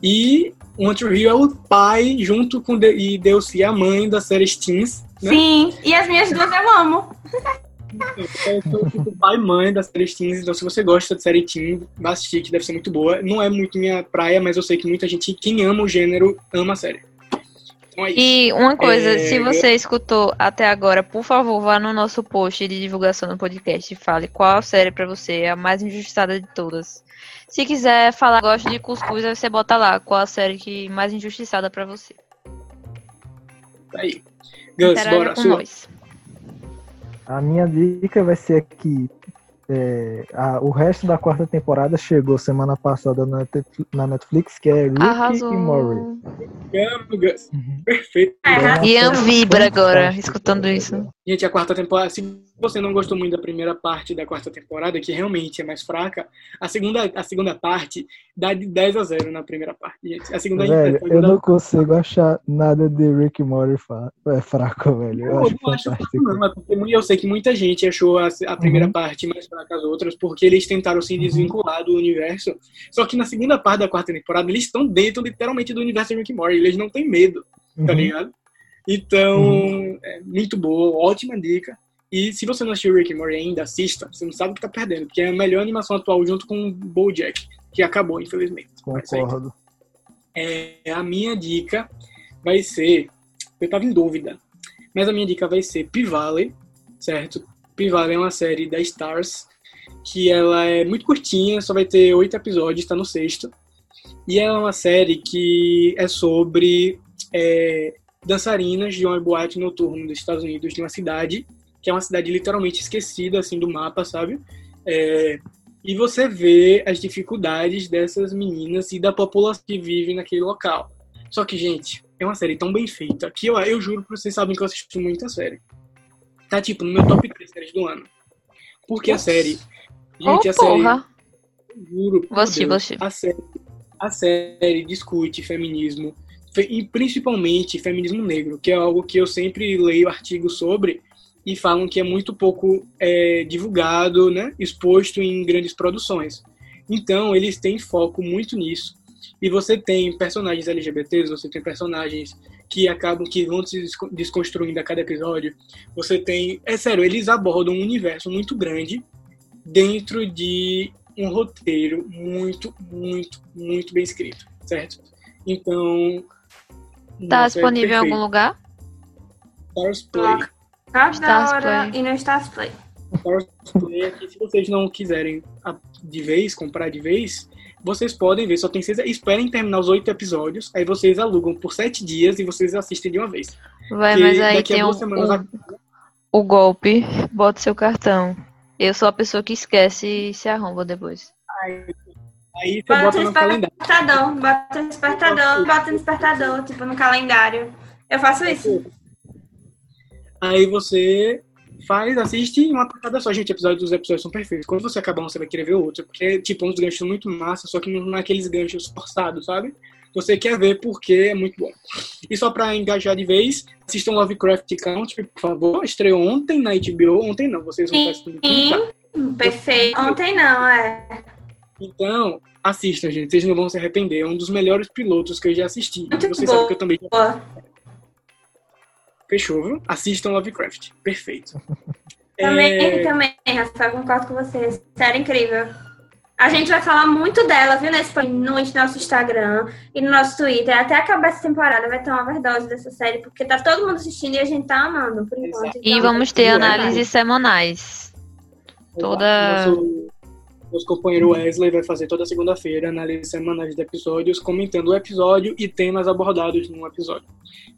E One Tree Hill é o pai, junto com de e Deus e a mãe da série Teens. Né? Sim, e as minhas duas eu amo. Eu sou tipo pai e mãe da série Teens, então se você gosta de série Teen, vai assistir, que deve ser muito boa. Não é muito minha praia, mas eu sei que muita gente, quem ama o gênero, ama a série. E uma coisa, É, se você escutou até agora, por favor, vá no nosso post de divulgação do podcast e fale qual série pra você é a mais injustiçada de todas. Se quiser falar gosto de cuscuz, aí você bota lá qual a série que mais injustiçada pra você. Tá aí. Gus, bora, com sua. nós. A minha dica vai ser que é, a- o resto da quarta temporada chegou semana passada na, Netflix- na Netflix, que é Rick Arrasou. e Morty. Uhum. Perfeito. Ian vibra agora, escutando isso. Gente, a quarta temporada, se você não gostou muito da primeira parte da quarta temporada, que realmente é mais fraca, a segunda, a segunda parte dá de 10 a 0 na primeira parte, gente. A segunda, Velho, a eu não consigo achar nada de Rick Morty é fraco, velho. Eu Eu acho não acho fantástico. não, mas eu sei que muita gente achou a, a primeira Uhum. parte mais fraca que as outras, porque eles tentaram se desvincular do universo. Só que na segunda parte da quarta temporada, eles estão dentro, literalmente, do universo de Rick Morty. Eles não têm medo, tá Uhum. ligado? Então, é muito boa, ótima dica. E se você não assistiu Rick e Morty ainda, assista. Você não sabe o que tá perdendo, porque é a melhor animação atual junto com o BoJack, que acabou, infelizmente. Aí, Concordo. é, a minha dica vai ser. Eu tava em dúvida, mas a minha dica vai ser P-Valley, certo? P-Valley é uma série da Stars que ela é muito curtinha, só vai ter oito episódios, está no sexto. E ela é uma série que é sobre é, dançarinas de uma boate noturna dos Estados Unidos, de uma cidade que é uma cidade literalmente esquecida assim do mapa, sabe? É, e você vê as dificuldades dessas meninas e da população que vive naquele local. Só que, gente, é uma série tão bem feita que eu, eu juro pra vocês sabem que eu assisto muita série. Tá tipo no meu top 3 séries do ano. Porque a série. Gente, Ô, a série. porra. Juro. assistir, Deus, vou assistir. A série, a série discute feminismo. E principalmente feminismo negro, que é algo que eu sempre leio artigos sobre e falam que é muito pouco é, divulgado, né, exposto em grandes produções. Então, eles têm foco muito nisso. E você tem personagens LGBTs, você tem personagens que acabam que vão se desco- desconstruindo a cada episódio. Você tem, é sério, eles abordam um universo muito grande dentro de um roteiro muito, muito, muito bem escrito, certo? Então, Tá nossa, é disponível em algum lugar? Stars Play. Adoro Play. e no Stars Play. Stars Play aqui, se vocês não quiserem a- de vez, comprar de vez, vocês podem ver, só tem seis. Esperem terminar os oito episódios, aí vocês alugam por sete dias e vocês assistem de uma vez. Vai, Que mas aí tem o, duas semanas o, o golpe. Bota seu cartão. Eu sou a pessoa que esquece e se arromba depois. Aí você Bota bota no no calendário. despertador, bota no despertador, bota no despertador, tipo no calendário. Eu faço isso. Aí você faz, assiste em uma tacada só. Gente, episódios dos episódios são perfeitos. Quando você acabar um, você vai querer ver outro. Porque, tipo, uns ganchos muito massa, só que não é aqueles ganchos forçados, sabe? Você quer ver porque é muito bom. E só pra engajar de vez, assistam Lovecraft Country, por favor. Estreou ontem na HBO. Ontem não, vocês vão estar assistindo perfeito. Ontem não, é. Então, assistam, gente. Vocês não vão se arrepender. É um dos melhores pilotos que eu já assisti. Muito Vocês bom. sabem que eu também Boa. fechou, viu? Assistam Lovecraft. Perfeito. Também, É, também, Rafael, concordo com você. Sério, incrível. A gente vai falar muito dela, viu, nesse, no nosso Instagram e no nosso Twitter. Até acabar essa temporada vai ter uma overdose dessa série, porque tá todo mundo assistindo e a gente tá amando, por enquanto. Exato. E Então, vamos ter é análises semanais. Toda- Nosso, nosso companheiro Wesley vai fazer toda segunda-feira análise semanais de episódios, comentando o episódio e temas abordados no episódio.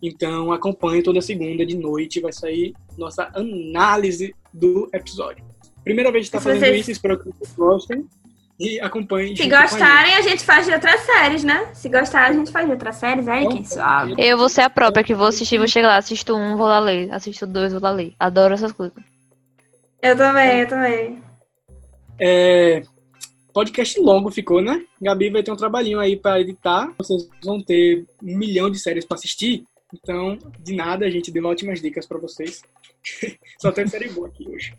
Então acompanhe toda segunda de noite, vai sair nossa análise do episódio. Primeira vez que tá Se fazendo vocês- isso, espero que vocês gostem. E acompanhem. Se com a gostarem, a gente faz de outras séries, né? Se gostar, a gente faz de outras séries. Aí, quem sabe? Eu vou ser a própria que vou assistir, vou chegar lá, assisto um, vou lá ler. Assisto dois, vou lá ler. Adoro essas coisas. Eu também, eu também. É, podcast longo ficou, né? Gabi vai ter um trabalhinho aí pra editar. Vocês vão ter um milhão de séries pra assistir. Então, de nada, a gente deu ótimas dicas pra vocês. Só tem série boa aqui hoje.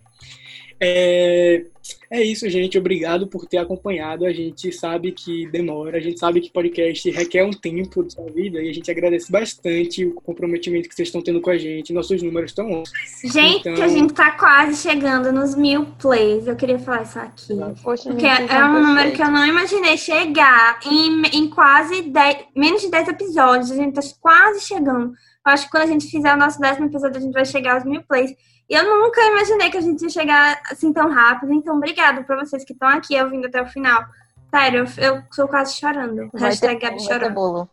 É, é isso, gente. Obrigado por ter acompanhado. A gente sabe que demora, a gente sabe que podcast requer um tempo da sua vida e a gente agradece bastante o comprometimento que vocês estão tendo com a gente. Nossos números estão ótimos. Gente, Então- a gente tá quase chegando nos mil plays. Eu queria falar isso aqui. Poxa, Porque é um número que eu não imaginei chegar em, em quase 10, menos de 10 episódios. A gente tá quase chegando. Eu acho que quando a gente fizer o nosso décimo episódio, a gente vai chegar aos mil plays. E eu nunca imaginei que a gente ia chegar assim tão rápido. Então, obrigado pra vocês que estão aqui ouvindo até o final. Sério, eu, eu tô quase chorando. Hashtag Gabi chorando.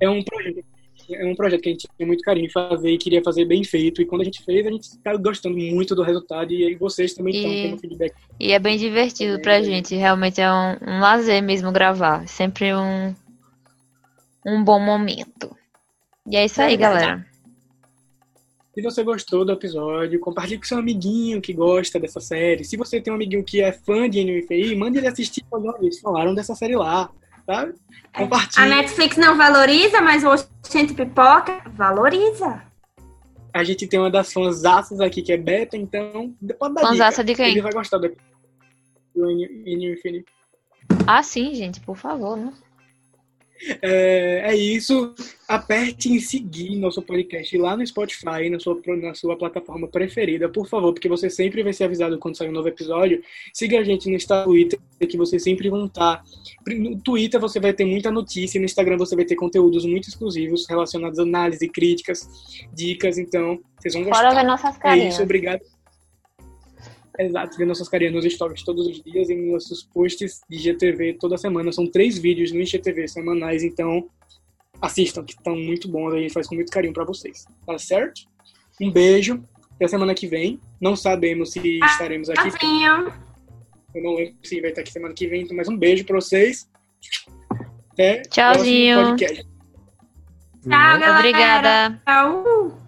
é um projeto. É um projeto que a gente tem muito carinho em fazer e queria fazer bem feito. E quando a gente fez, a gente tá gostando muito do resultado. E aí vocês também estão tendo feedback. E é bem divertido pra gente. Realmente é um, um lazer mesmo gravar. Sempre um, um bom momento. E é isso aí, Verdade. galera. Se você gostou do episódio, compartilhe com seu amiguinho que gosta dessa série. Se você tem um amiguinho que é fã de NFI, mande ele assistir. Olha, eles falaram dessa série lá, tá? A Compartilhe. Netflix não valoriza, mas o Oxente Pipoca valoriza. A gente tem uma das fãs aqui que é Beta, então pode dar Fãzaça dica. de quem? Ele vai gostar do do NFI. Ah, sim, gente, por favor, né? É, é isso. Aperte em seguir nosso podcast lá no Spotify, na sua, na sua plataforma preferida, por favor, porque você sempre vai ser avisado quando sair um novo episódio. Siga a gente no Insta- Twitter, que vocês sempre vão estar. No Twitter você vai ter muita notícia, no Instagram você vai ter conteúdos muito exclusivos relacionados a análise, críticas, dicas, então vocês vão gostar. Fora ver nossas É carinhas. isso, obrigado. Exato, ver nossas carinhas nos stories todos os dias e nos nossos posts de GTV toda semana. São três vídeos no IGTV semanais, então assistam, que estão muito bons. A gente faz com muito carinho pra vocês. Tá certo? Um beijo. Até semana que vem. Não sabemos se estaremos aqui. Tchauzinho. Eu não lembro se vai estar aqui semana que vem, então mais um beijo pra vocês. Até o Tchauzinho. próximo podcast. Tchau, galera. Obrigada. Tchau.